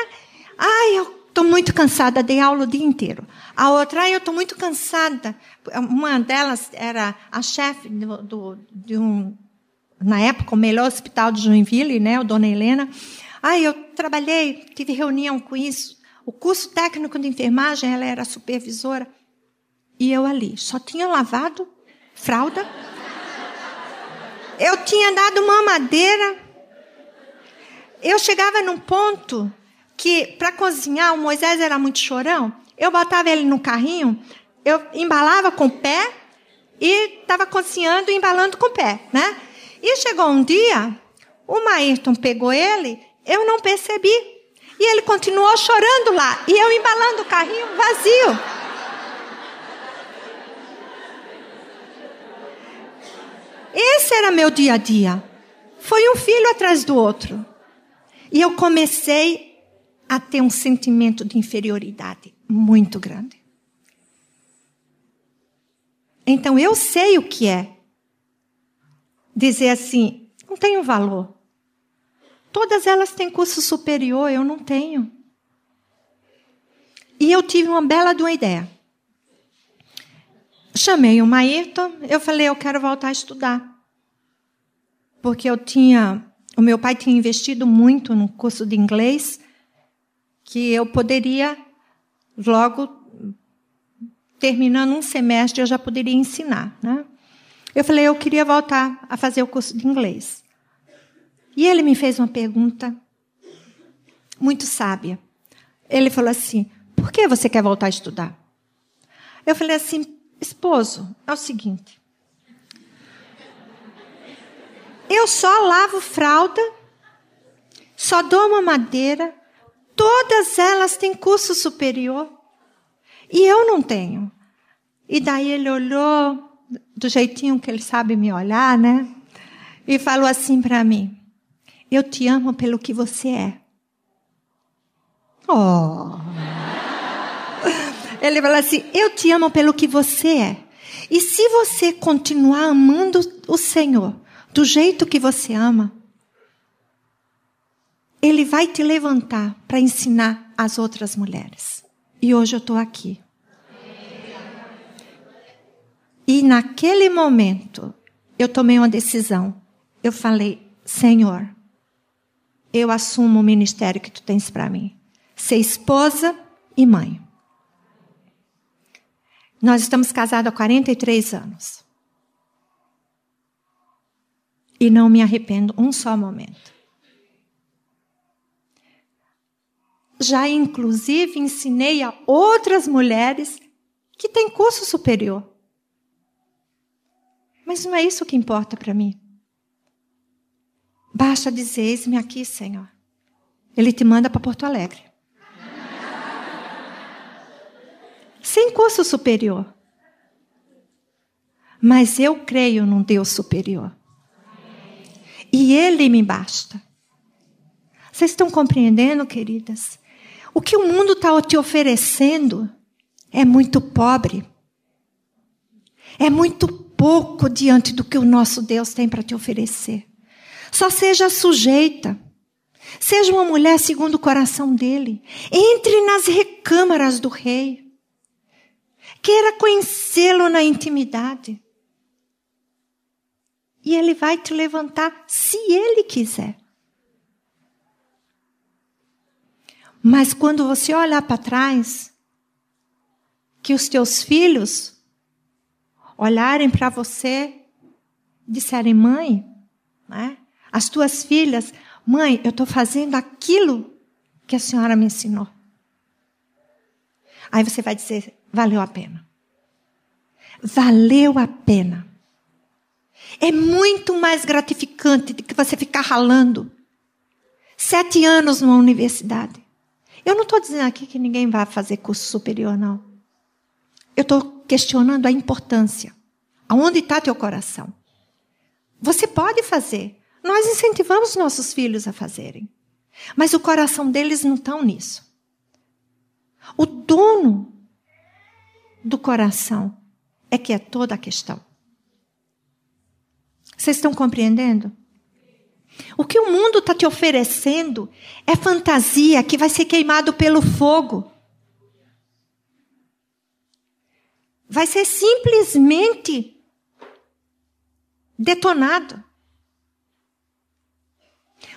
A: Ai, eu estou muito cansada, dei aula o dia inteiro. A outra, ai, eu estou muito cansada. Uma delas era a chefe do, do, de um, na época, o melhor hospital de Joinville, né, o Dona Helena. Ai, eu trabalhei, tive reunião com isso. O curso técnico de enfermagem, ela era supervisora. E eu ali, só tinha lavado fralda. Eu tinha dado mamadeira. Eu chegava num ponto que, para cozinhar, o Moisés era muito chorão. Eu botava ele no carrinho, eu embalava com o pé e estava cozinhando e embalando com o pé, né? E chegou um dia, o Maírton pegou ele, eu não percebi. E ele continuou chorando lá, e eu embalando o carrinho vazio. Esse era meu dia a dia. Foi um filho atrás do outro. E eu comecei a ter um sentimento de inferioridade muito grande. Então eu sei o que é dizer assim: não tenho valor. Todas elas têm curso superior, eu não tenho. E eu tive uma bela de uma ideia. Chamei o Maírton, eu falei, eu quero voltar a estudar. Porque eu tinha, o meu pai tinha investido muito no curso de inglês, que eu poderia logo terminando um semestre eu já poderia ensinar, né? Eu falei, eu queria voltar a fazer o curso de inglês. E ele me fez uma pergunta muito sábia. Ele falou assim: Por que você quer voltar a estudar? Eu falei assim: Esposo, é o seguinte. Eu só lavo fralda, só dou uma madeira, todas elas têm curso superior. E eu não tenho. E daí ele olhou do jeitinho que ele sabe me olhar, né? E falou assim para mim: Eu te amo pelo que você é. Oh. Ele falou assim: Eu te amo pelo que você é. E se você continuar amando o Senhor do jeito que você ama, Ele vai te levantar para ensinar as outras mulheres. E hoje eu estou aqui. E naquele momento, eu tomei uma decisão. Eu falei: Senhor, eu assumo o ministério que tu tens para mim. Ser esposa e mãe. Nós estamos casados há 43 anos. E não me arrependo um só momento. Já, inclusive, ensinei a outras mulheres que têm curso superior. Mas não é isso que importa para mim. Basta dizer: Eis-me aqui, Senhor. Ele te manda para Porto Alegre. sem curso superior. Mas eu creio num Deus superior. E Ele me basta. Vocês estão compreendendo, queridas? O que o mundo está te oferecendo é muito pobre. É muito pouco diante do que o nosso Deus tem para te oferecer. Só seja sujeita. Seja uma mulher segundo o coração dele. Entre nas recâmaras do rei. Queira conhecê-lo na intimidade. E ele vai te levantar se ele quiser. Mas quando você olhar para trás, que os teus filhos olharem para você, disserem, mãe, né? as tuas filhas, mãe, eu estou fazendo aquilo que a senhora me ensinou. Aí você vai dizer, valeu a pena. Valeu a pena. É muito mais gratificante do que você ficar ralando sete anos numa universidade. Eu não estou dizendo aqui que ninguém vai fazer curso superior, não. Eu estou questionando a importância. Aonde está teu coração? Você pode fazer. Nós incentivamos nossos filhos a fazerem. Mas o coração deles não está nisso. O dono do coração é que é toda a questão. Vocês estão compreendendo? O que o mundo está te oferecendo é fantasia que vai ser queimado pelo fogo. vai ser simplesmente detonado.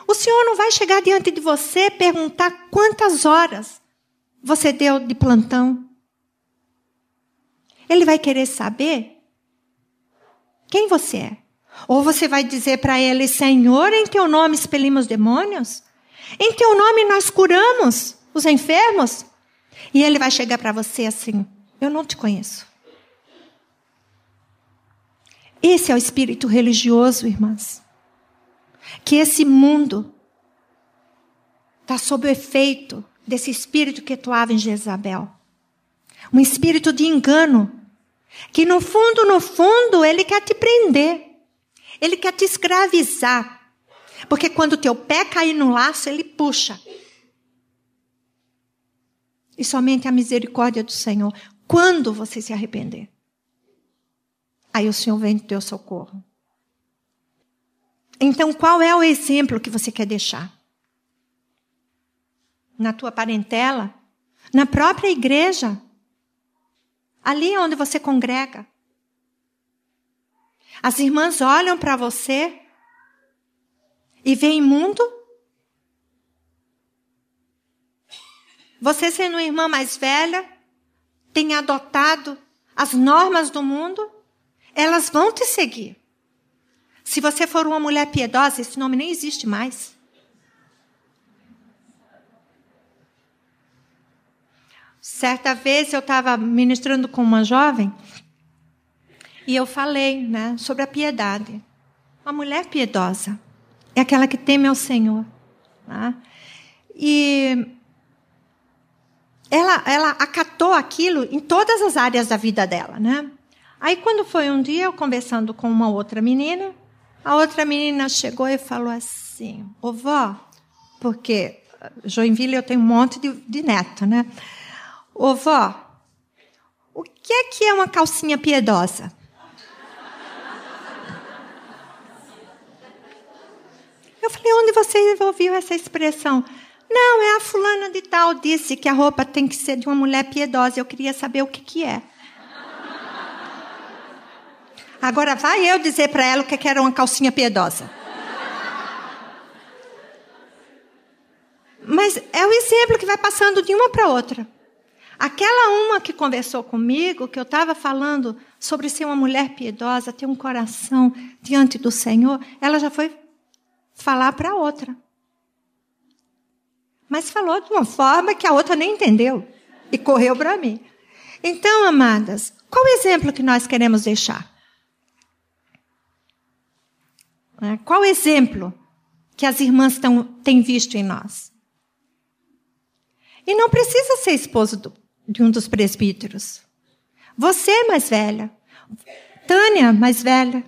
A: O Senhor não vai chegar diante de você e perguntar quantas horas você deu de plantão. Ele vai querer saber quem você é. Ou você vai dizer para ele: Senhor, em teu nome expelimos demônios? Em teu nome nós curamos os enfermos? E ele vai chegar para você assim: Eu não te conheço. Esse é o espírito religioso, irmãs. Que esse mundo está sob o efeito desse espírito que atuava em Jezabel. Um espírito de engano. Que no fundo, no fundo, ele quer te prender. Ele quer te escravizar. Porque quando teu pé cair no laço, ele puxa. E somente a misericórdia do Senhor. Quando você se arrepender. Aí o Senhor vem do teu socorro. Então, qual é o exemplo que você quer deixar? Na tua parentela? Na própria igreja? Ali onde você congrega? As irmãs olham para você e veem mundo? Você sendo uma irmã mais velha, tem adotado as normas do mundo? elas vão te seguir. Se você for uma mulher piedosa, esse nome nem existe mais. Certa vez eu estava ministrando com uma jovem e eu falei né, sobre a piedade. Uma mulher piedosa é aquela que teme ao Senhor. Né? E ela, ela acatou aquilo em todas as áreas da vida dela. Né? Aí, quando foi um dia, eu conversando com uma outra menina, a outra menina chegou e falou assim: Ô vó, porque Joinville eu tenho um monte de, de neto, né? Ô vó, o que é que é uma calcinha piedosa? Eu falei: onde você ouviu essa expressão? Não, é a fulana de tal disse que a roupa tem que ser de uma mulher piedosa. Eu queria saber o que, que é. Agora vai eu dizer para ela o que era uma calcinha piedosa. Mas é o exemplo que vai passando de uma para outra. Aquela uma que conversou comigo, que eu estava falando sobre ser uma mulher piedosa, ter um coração diante do Senhor, ela já foi falar para outra. Mas falou de uma forma que a outra nem entendeu e correu para mim. Então, amadas, qual o exemplo que nós queremos deixar? Né? Qual o exemplo que as irmãs tão, têm visto em nós? E não precisa ser esposo do, de um dos presbíteros. Você é mais velha. Tânia, mais velha.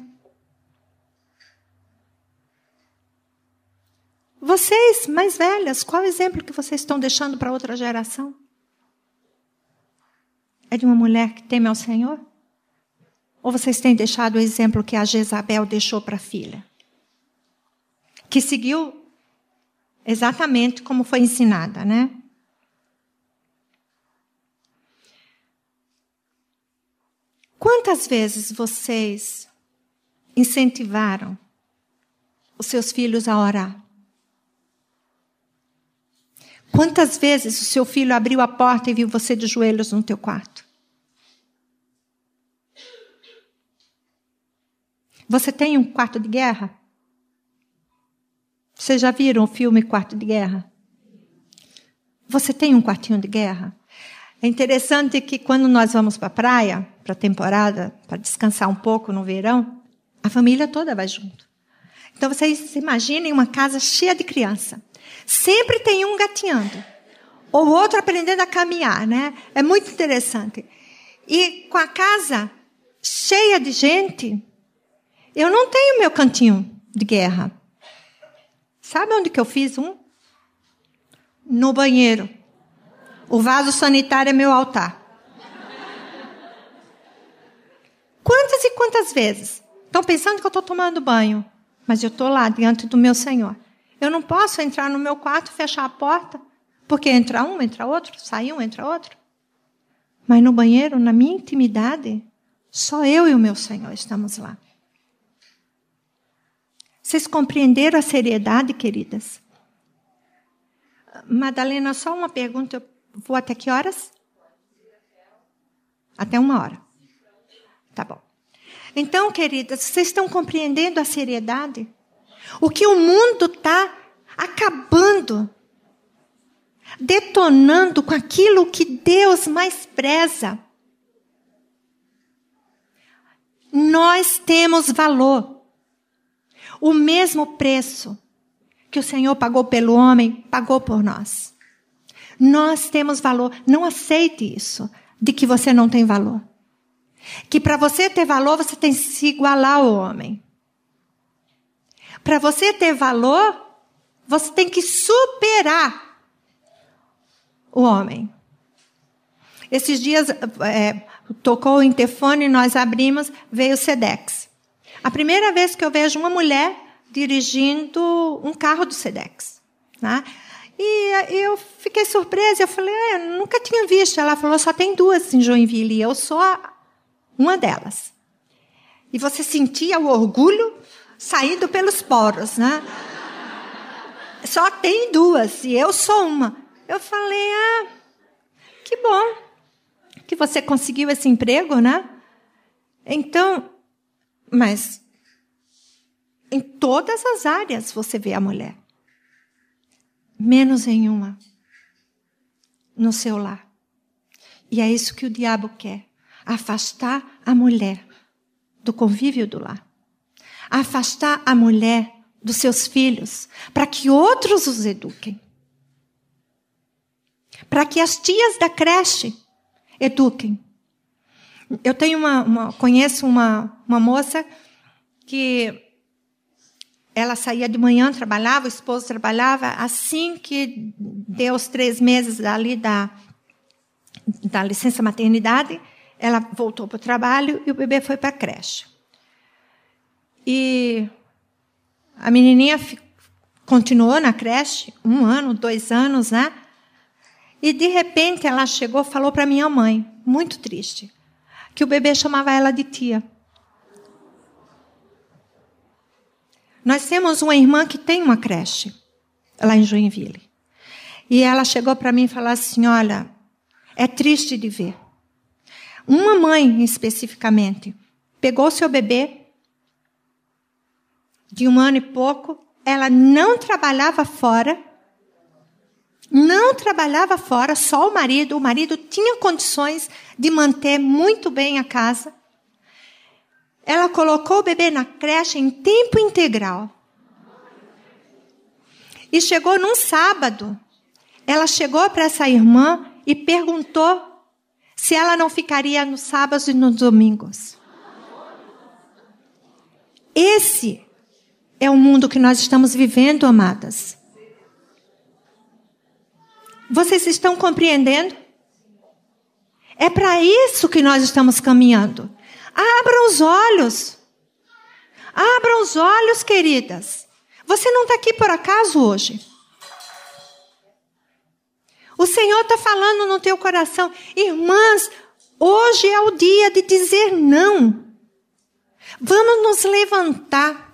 A: Vocês, mais velhas, qual exemplo que vocês estão deixando para outra geração? é de uma mulher que teme ao Senhor? Ou vocês têm deixado o exemplo que a Jezabel deixou para a filha? Que seguiu exatamente como foi ensinada, né? Quantas vezes vocês incentivaram os seus filhos a orar? Quantas vezes o seu filho abriu a porta e viu você de joelhos no teu quarto? Você tem um quarto de guerra? Vocês já viram o filme Quarto de Guerra? Você tem um quartinho de guerra? É interessante que quando nós vamos para a praia, para a temporada, para descansar um pouco no verão, a família toda vai junto. Então vocês imaginem uma casa cheia de criança. Sempre tem um gatinhando, ou outro aprendendo a caminhar, né? É muito interessante. E com a casa cheia de gente, eu não tenho meu cantinho de guerra. Sabe onde que eu fiz um? No banheiro. O vaso sanitário é meu altar. Quantas e quantas vezes? Estão pensando que eu estou tomando banho, mas eu estou lá diante do meu Senhor. Eu não posso entrar no meu quarto, fechar a porta, porque entra um, entra outro, sai um, entra outro. Mas no banheiro, na minha intimidade, só eu e o meu Senhor estamos lá. Vocês compreenderam a seriedade, queridas? Madalena, só uma pergunta. Eu vou até que horas? Até uma hora. Tá bom. Então, queridas, vocês estão compreendendo a seriedade? O que o mundo está acabando, detonando com aquilo que Deus mais preza. Nós temos valor. O mesmo preço que o Senhor pagou pelo homem, pagou por nós. Nós temos valor. Não aceite isso, de que você não tem valor. Que para você ter valor, você tem que se igualar ao homem. Para você ter valor, você tem que superar o homem. Esses dias é, tocou o interfone, nós abrimos, veio o Sedex. A primeira vez que eu vejo uma mulher dirigindo um carro do Sedex. Né? E eu fiquei surpresa, eu falei, ah, eu nunca tinha visto. Ela falou, só tem duas em Joinville, e eu sou uma delas. E você sentia o orgulho saindo pelos poros, né? Só tem duas, e eu sou uma. Eu falei, ah, que bom que você conseguiu esse emprego, né? Então, mas em todas as áreas você vê a mulher. Menos em uma. No seu lar. E é isso que o diabo quer: afastar a mulher do convívio do lar. Afastar a mulher dos seus filhos, para que outros os eduquem. Para que as tias da creche eduquem. Eu tenho uma, uma conheço uma, uma moça que ela saía de manhã, trabalhava, o esposo trabalhava. Assim que deu os três meses ali da, da licença maternidade, ela voltou para o trabalho e o bebê foi para a creche. E a menininha continuou na creche um ano, dois anos, né? E de repente ela chegou, falou para minha mãe, muito triste que o bebê chamava ela de tia. Nós temos uma irmã que tem uma creche lá em Joinville. E ela chegou para mim e falou assim: Olha, é triste de ver. Uma mãe, especificamente, pegou seu bebê de um ano e pouco, ela não trabalhava fora não trabalhava fora, só o marido. O marido tinha condições de manter muito bem a casa. Ela colocou o bebê na creche em tempo integral. E chegou num sábado. Ela chegou para essa irmã e perguntou se ela não ficaria nos sábados e nos domingos. Esse é o mundo que nós estamos vivendo, amadas. Vocês estão compreendendo? É para isso que nós estamos caminhando. Abram os olhos. Abram os olhos, queridas. Você não está aqui por acaso hoje. O Senhor está falando no teu coração, irmãs, hoje é o dia de dizer não. Vamos nos levantar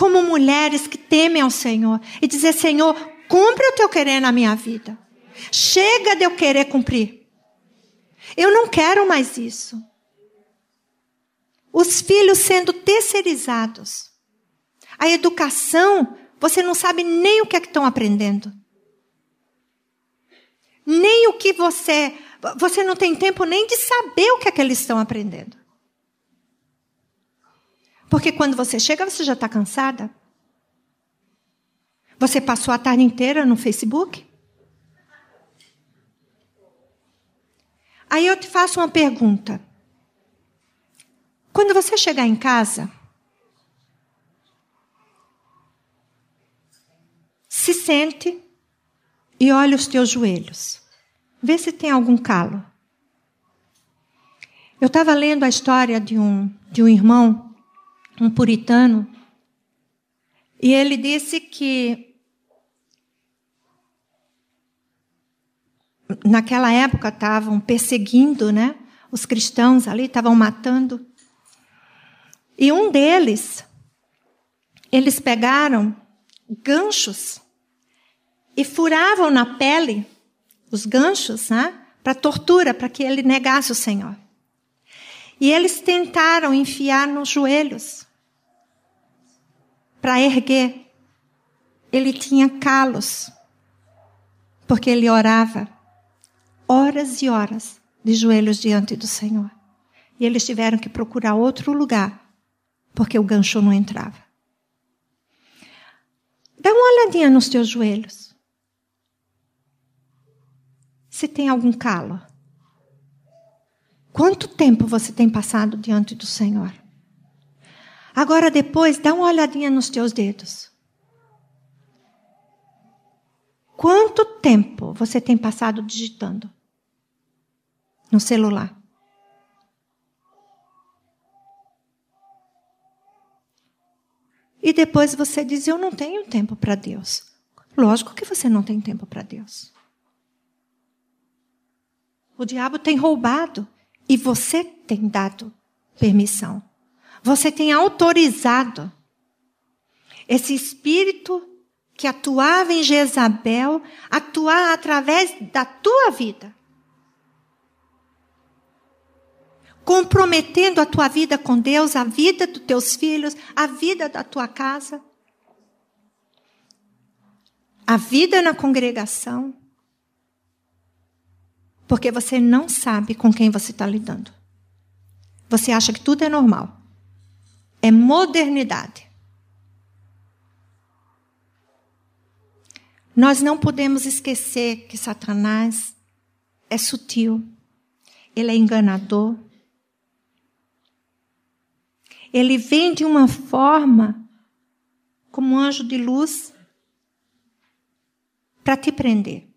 A: como mulheres que temem ao Senhor e dizer: Senhor, cumpre o teu querer na minha vida. Chega de eu querer cumprir. Eu não quero mais isso. Os filhos sendo terceirizados. A educação, você não sabe nem o que é que estão aprendendo. Nem o que você. Você não tem tempo nem de saber o que é que eles estão aprendendo. Porque quando você chega, você já está cansada. Você passou a tarde inteira no Facebook? Aí eu te faço uma pergunta. Quando você chegar em casa, se sente e olha os teus joelhos. Vê se tem algum calo. Eu estava lendo a história de um, de um irmão, um puritano, e ele disse que naquela época estavam perseguindo, né? Os cristãos ali estavam matando. E um deles, eles pegaram ganchos e furavam na pele os ganchos, né? Para tortura, para que ele negasse o Senhor. E eles tentaram enfiar nos joelhos para erguer. Ele tinha calos, porque ele orava horas e horas de joelhos diante do Senhor. E eles tiveram que procurar outro lugar, porque o gancho não entrava. Dá uma olhadinha nos teus joelhos. Se tem algum calo. Quanto tempo você tem passado diante do Senhor? Agora, depois, dá uma olhadinha nos teus dedos. Quanto tempo você tem passado digitando? no celular. E depois você diz: Eu não tenho tempo para Deus. Lógico que você não tem tempo para Deus. O diabo tem roubado e você tem dado permissão. Você tem autorizado esse espírito que atuava em Jezabel atuar através da tua vida. comprometendo a tua vida com Deus, a vida dos teus filhos, a vida da tua casa, a vida na congregação, porque você não sabe com quem você está lidando. Você acha que tudo é normal. É modernidade. Nós não podemos esquecer que Satanás é sutil, ele é enganador, ele vem de uma forma como um anjo de luz para te prender.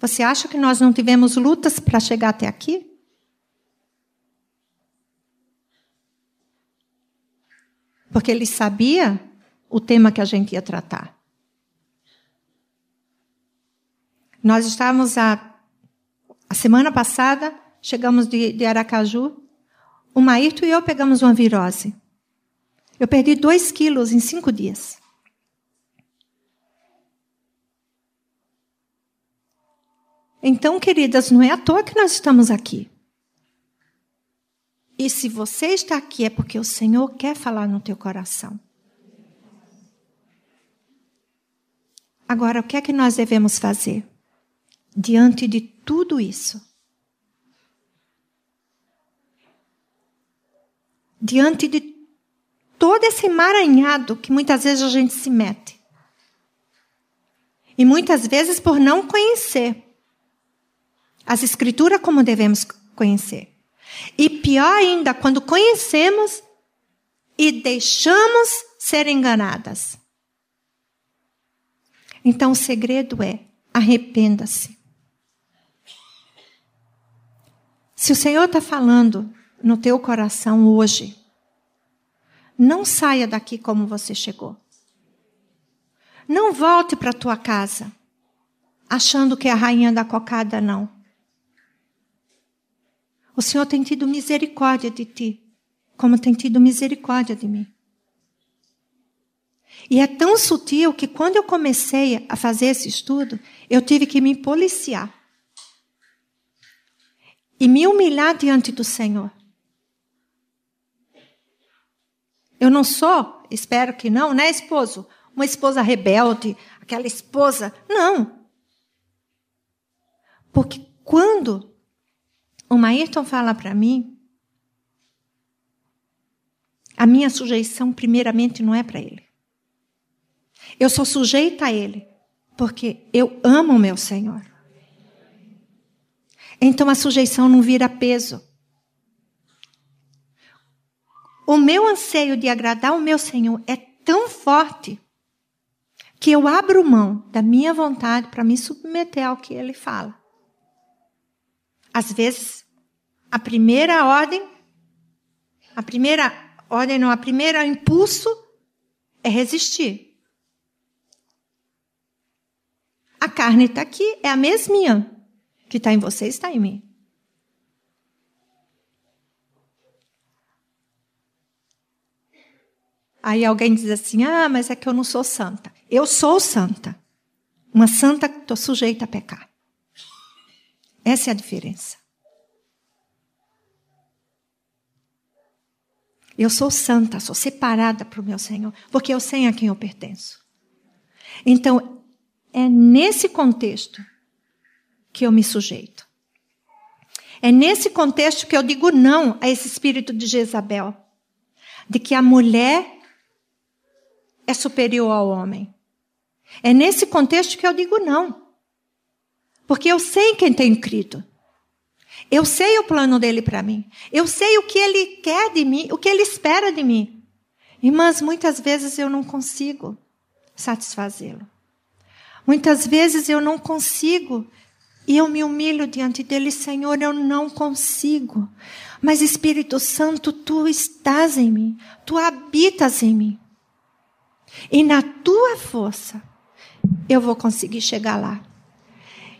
A: Você acha que nós não tivemos lutas para chegar até aqui? Porque ele sabia o tema que a gente ia tratar. Nós estávamos a, a semana passada, chegamos de, de Aracaju, o Maírto e eu pegamos uma virose. Eu perdi dois quilos em cinco dias. Então, queridas, não é à toa que nós estamos aqui. E se você está aqui é porque o Senhor quer falar no teu coração. Agora, o que é que nós devemos fazer diante de tudo isso? diante de todo esse emaranhado que muitas vezes a gente se mete. E muitas vezes por não conhecer as escrituras como devemos conhecer. E pior ainda, quando conhecemos e deixamos ser enganadas. Então o segredo é arrependa-se. Se o Senhor está falando no teu coração hoje, não saia daqui como você chegou. Não volte para tua casa achando que é a rainha da cocada, não. O Senhor tem tido misericórdia de ti, como tem tido misericórdia de mim. E é tão sutil que quando eu comecei a fazer esse estudo, eu tive que me policiar. E me humilhar diante do Senhor. Eu não sou, espero que não, né, esposo? Uma esposa rebelde, aquela esposa. Não. Porque quando o Maírton fala para mim, a minha sujeição, primeiramente, não é para ele. Eu sou sujeita a ele, porque eu amo o meu Senhor. Então a sujeição não vira peso. O meu anseio de agradar o meu Senhor é tão forte que eu abro mão da minha vontade para me submeter ao que ele fala. Às vezes, a primeira ordem, a primeira ordem, não, a primeira impulso é resistir. A carne está aqui, é a mesminha que está em você, está em mim. Aí alguém diz assim: ah, mas é que eu não sou santa. Eu sou santa. Uma santa que estou sujeita a pecar. Essa é a diferença. Eu sou santa, sou separada para o meu Senhor, porque eu sei a quem eu pertenço. Então, é nesse contexto que eu me sujeito. É nesse contexto que eu digo não a esse espírito de Jezabel, de que a mulher é superior ao homem. É nesse contexto que eu digo não. Porque eu sei quem tenho crido. Eu sei o plano dele para mim. Eu sei o que ele quer de mim, o que ele espera de mim. Irmãs, muitas vezes eu não consigo satisfazê-lo. Muitas vezes eu não consigo. E eu me humilho diante dele, Senhor, eu não consigo. Mas Espírito Santo, tu estás em mim, tu habitas em mim. E na tua força eu vou conseguir chegar lá.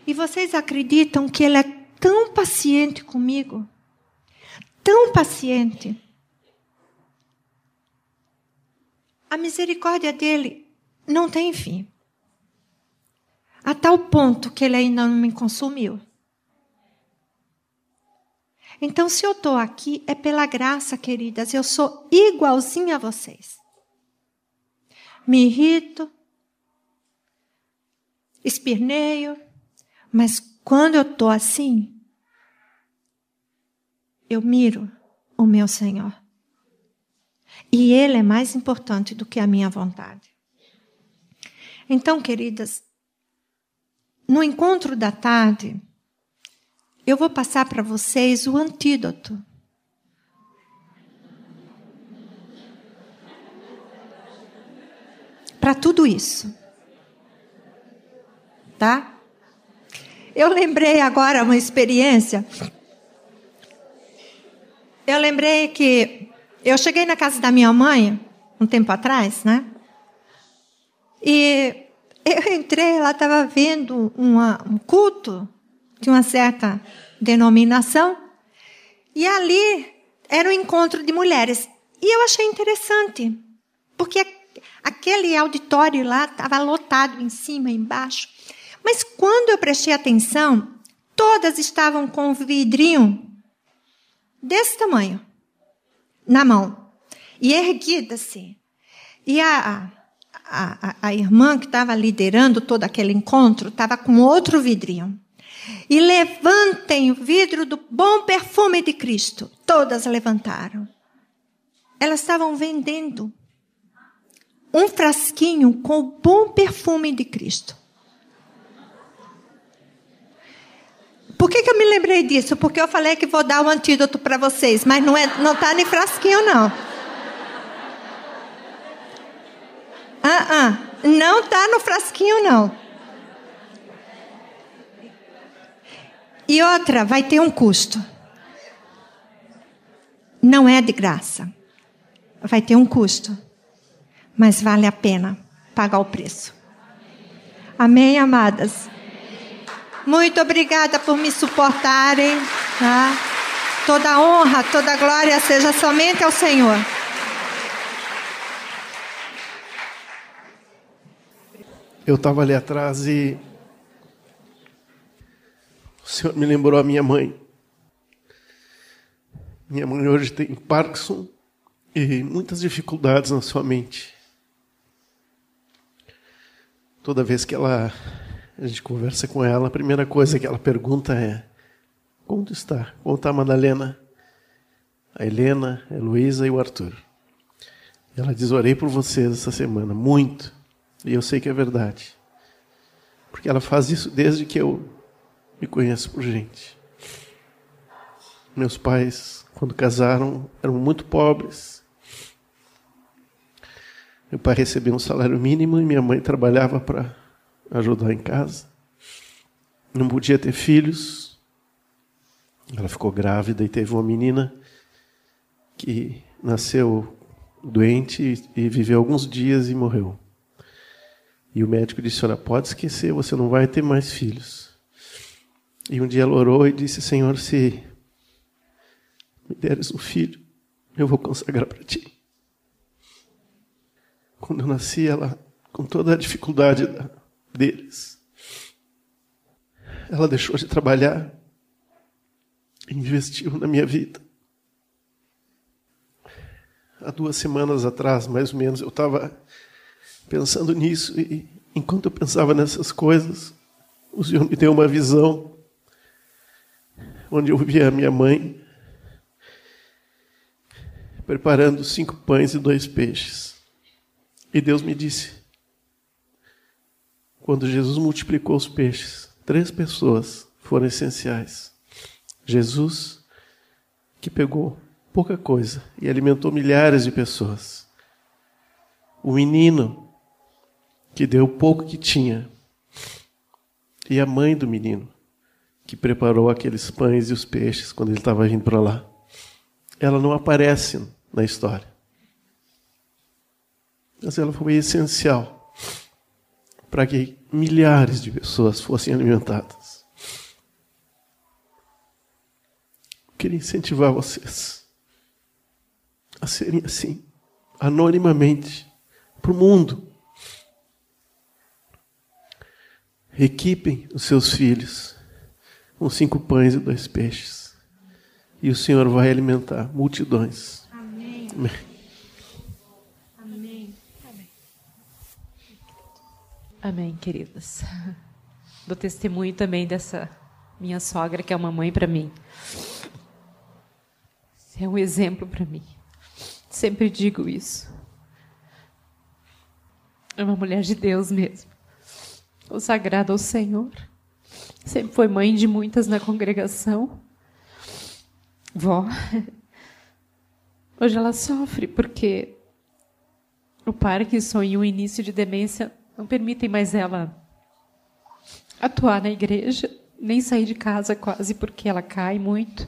A: E vocês acreditam que Ele é tão paciente comigo? Tão paciente. A misericórdia dele não tem fim. A tal ponto que ele ainda não me consumiu. Então, se eu estou aqui, é pela graça, queridas. Eu sou igualzinha a vocês. Me irrito, espirneio, mas quando eu estou assim, eu miro o meu Senhor. E Ele é mais importante do que a minha vontade. Então, queridas, no encontro da tarde, eu vou passar para vocês o antídoto. Para tudo isso. Tá? Eu lembrei agora uma experiência. Eu lembrei que eu cheguei na casa da minha mãe um tempo atrás, né? E eu entrei, ela estava vendo uma, um culto de uma certa denominação, e ali era um encontro de mulheres. E eu achei interessante, porque aquele auditório lá estava lotado em cima embaixo. Mas quando eu prestei atenção, todas estavam com um vidrinho desse tamanho na mão e erguida-se. E a, a, a, irmã que estava liderando todo aquele encontro estava com outro vidrinho. E levantem o vidro do bom perfume de Cristo. Todas levantaram. Elas estavam vendendo um frasquinho com o bom perfume de Cristo. Por que, que eu me lembrei disso? Porque eu falei que vou dar o um antídoto para vocês, mas não é, não está nem frasquinho não. Ah, ah, não está no frasquinho não. E outra, vai ter um custo. não é de graça. Vai ter um custo. Mas vale a pena pagar o preço. Amém, amadas? Muito obrigada por me suportarem. Tá? Toda honra, toda glória seja somente ao Senhor.
B: Eu estava ali atrás e o Senhor me lembrou a minha mãe. Minha mãe hoje tem Parkinson e muitas dificuldades na sua mente. Toda vez que ela a gente conversa com ela, a primeira coisa que ela pergunta é: Como está? Como está a Madalena? A Helena, a Heloísa e o Arthur. Ela diz: Orei por vocês essa semana, muito. E eu sei que é verdade. Porque ela faz isso desde que eu me conheço por gente. Meus pais, quando casaram, eram muito pobres. Meu pai recebia um salário mínimo e minha mãe trabalhava para ajudar em casa. Não podia ter filhos. Ela ficou grávida e teve uma menina que nasceu doente e viveu alguns dias e morreu. E o médico disse: Olha, pode esquecer, você não vai ter mais filhos. E um dia ela orou e disse: Senhor, se me deres um filho, eu vou consagrar para ti. Quando eu nasci, ela, com toda a dificuldade da, deles. Ela deixou de trabalhar investiu na minha vida. Há duas semanas atrás, mais ou menos, eu estava pensando nisso e enquanto eu pensava nessas coisas, o Senhor me deu uma visão onde eu via a minha mãe preparando cinco pães e dois peixes. E Deus me disse: quando Jesus multiplicou os peixes, três pessoas foram essenciais. Jesus, que pegou pouca coisa e alimentou milhares de pessoas. O menino, que deu pouco que tinha. E a mãe do menino, que preparou aqueles pães e os peixes quando ele estava vindo para lá. Ela não aparece na história. Mas ela foi essencial para que milhares de pessoas fossem alimentadas. Eu queria incentivar vocês a serem assim, anonimamente, para o mundo. Equipem os seus filhos com cinco pães e dois peixes. E o Senhor vai alimentar multidões.
A: Amém.
B: Amém.
C: Amém, queridas. Do testemunho também dessa minha sogra, que é uma mãe para mim. É um exemplo para mim. Sempre digo isso. É uma mulher de Deus mesmo. Consagrada ao Senhor. Sempre foi mãe de muitas na congregação. Vó. Hoje ela sofre porque o Parkinson e o início de demência não permitem mais ela atuar na igreja, nem sair de casa quase porque ela cai muito.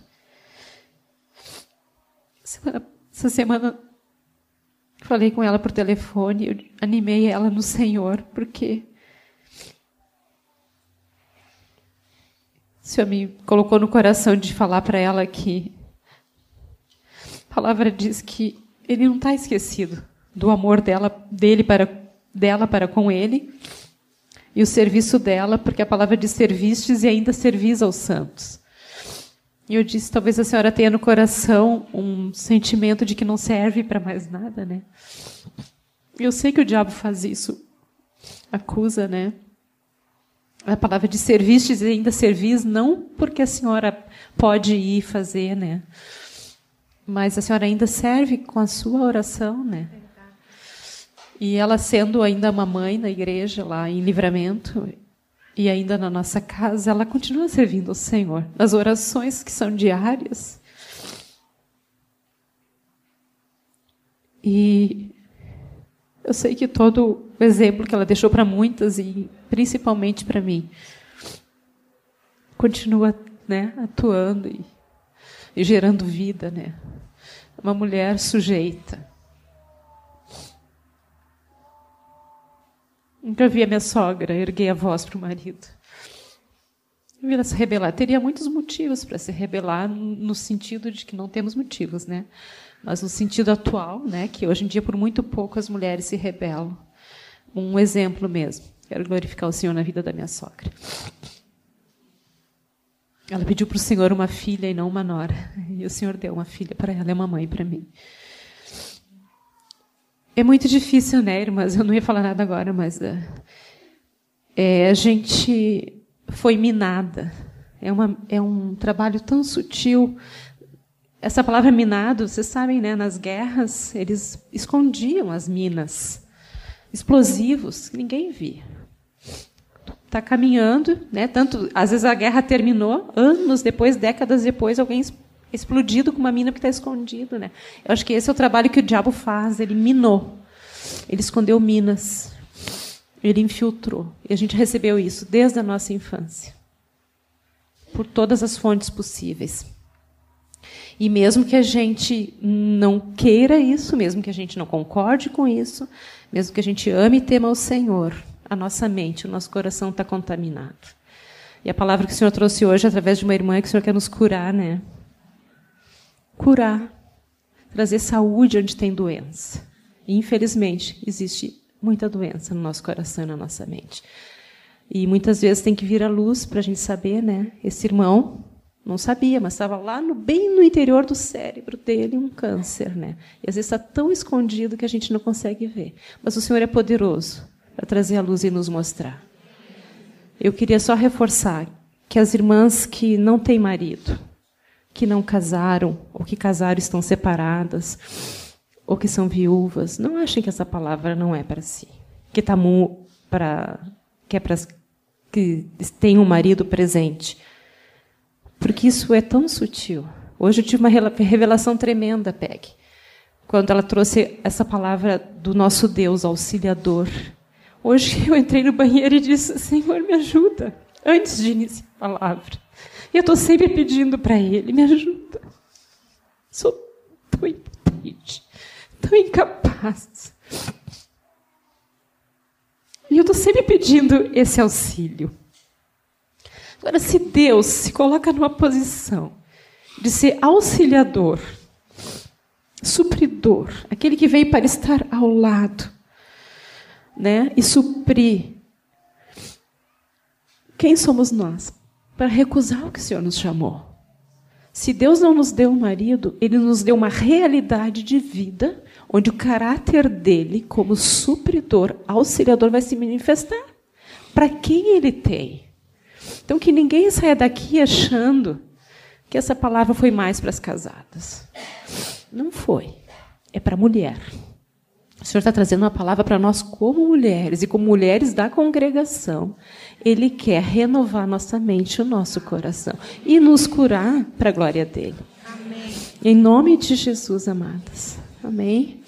C: essa semana falei com ela por telefone, eu animei ela no Senhor, porque o Senhor me colocou no coração de falar para ela que a palavra diz que ele não está esquecido do amor dela, dele para dela para com ele e o serviço dela, porque a palavra diz servistes e ainda servis aos santos. E eu disse, talvez a senhora tenha no coração um sentimento de que não serve para mais nada, né? Eu sei que o diabo faz isso, acusa, né? A palavra de servistes e ainda servis, não porque a senhora pode ir fazer, né? Mas a senhora ainda serve com a sua oração, né? E ela sendo ainda uma mãe na igreja lá em Livramento e ainda na nossa casa, ela continua servindo ao Senhor nas orações que são diárias. E eu sei que todo o exemplo que ela deixou para muitas e principalmente para mim continua, né, atuando e, e gerando vida, né? uma mulher sujeita. Nunca vi a minha sogra erguer a voz para o marido. Ela se rebelar. Teria muitos motivos para se rebelar, no sentido de que não temos motivos, né? Mas no sentido atual, né? Que hoje em dia, por muito pouco, as mulheres se rebelam. Um exemplo mesmo. Quero glorificar o Senhor na vida da minha sogra. Ela pediu para o Senhor uma filha e não uma nora. E o Senhor deu uma filha para ela e uma mãe para mim. É muito difícil, né, irmãs? Eu não ia falar nada agora, mas é, é, a gente foi minada. É, uma, é um trabalho tão sutil. Essa palavra minado, vocês sabem, né? Nas guerras, eles escondiam as minas, explosivos, que ninguém via está caminhando, né? Tanto às vezes a guerra terminou, anos depois, décadas depois, alguém explodido com uma mina que está escondido, né? Eu acho que esse é o trabalho que o diabo faz. Ele minou, ele escondeu minas, ele infiltrou. E a gente recebeu isso desde a nossa infância, por todas as fontes possíveis. E mesmo que a gente não queira isso, mesmo que a gente não concorde com isso, mesmo que a gente ame e tema o Senhor, a nossa mente, o nosso coração está contaminado. E a palavra que o Senhor trouxe hoje, através de uma irmã, é que o Senhor quer nos curar, né? Curar. Trazer saúde onde tem doença. E, infelizmente, existe muita doença no nosso coração e na nossa mente. E muitas vezes tem que vir a luz para a gente saber, né? Esse irmão não sabia, mas estava lá no, bem no interior do cérebro dele um câncer, né? E às vezes está tão escondido que a gente não consegue ver. Mas o Senhor é poderoso para trazer a luz e nos mostrar. Eu queria só reforçar que as irmãs que não têm marido, que não casaram, ou que casaram estão separadas, ou que são viúvas, não achem que essa palavra não é para si. Que tá para que é para que tem um marido presente. Porque isso é tão sutil. Hoje eu tive uma revelação tremenda, Peg, quando ela trouxe essa palavra do nosso Deus auxiliador, Hoje eu entrei no banheiro e disse: Senhor, me ajuda. Antes de iniciar a palavra. E eu estou sempre pedindo para Ele: me ajuda. Sou tão impotente, tão incapaz. E eu estou sempre pedindo esse auxílio. Agora, se Deus se coloca numa posição de ser auxiliador, supridor, aquele que veio para estar ao lado, né, e suprir. Quem somos nós para recusar o que o Senhor nos chamou? Se Deus não nos deu um marido, Ele nos deu uma realidade de vida onde o caráter dele, como supridor, auxiliador, vai se manifestar. Para quem ele tem? Então, que ninguém saia daqui achando que essa palavra foi mais para as casadas. Não foi. É para a mulher. O Senhor está trazendo uma palavra para nós como mulheres e como mulheres da congregação. Ele quer renovar nossa mente, o nosso coração e nos curar para a glória dele. Amém. Em nome de Jesus, amadas. Amém.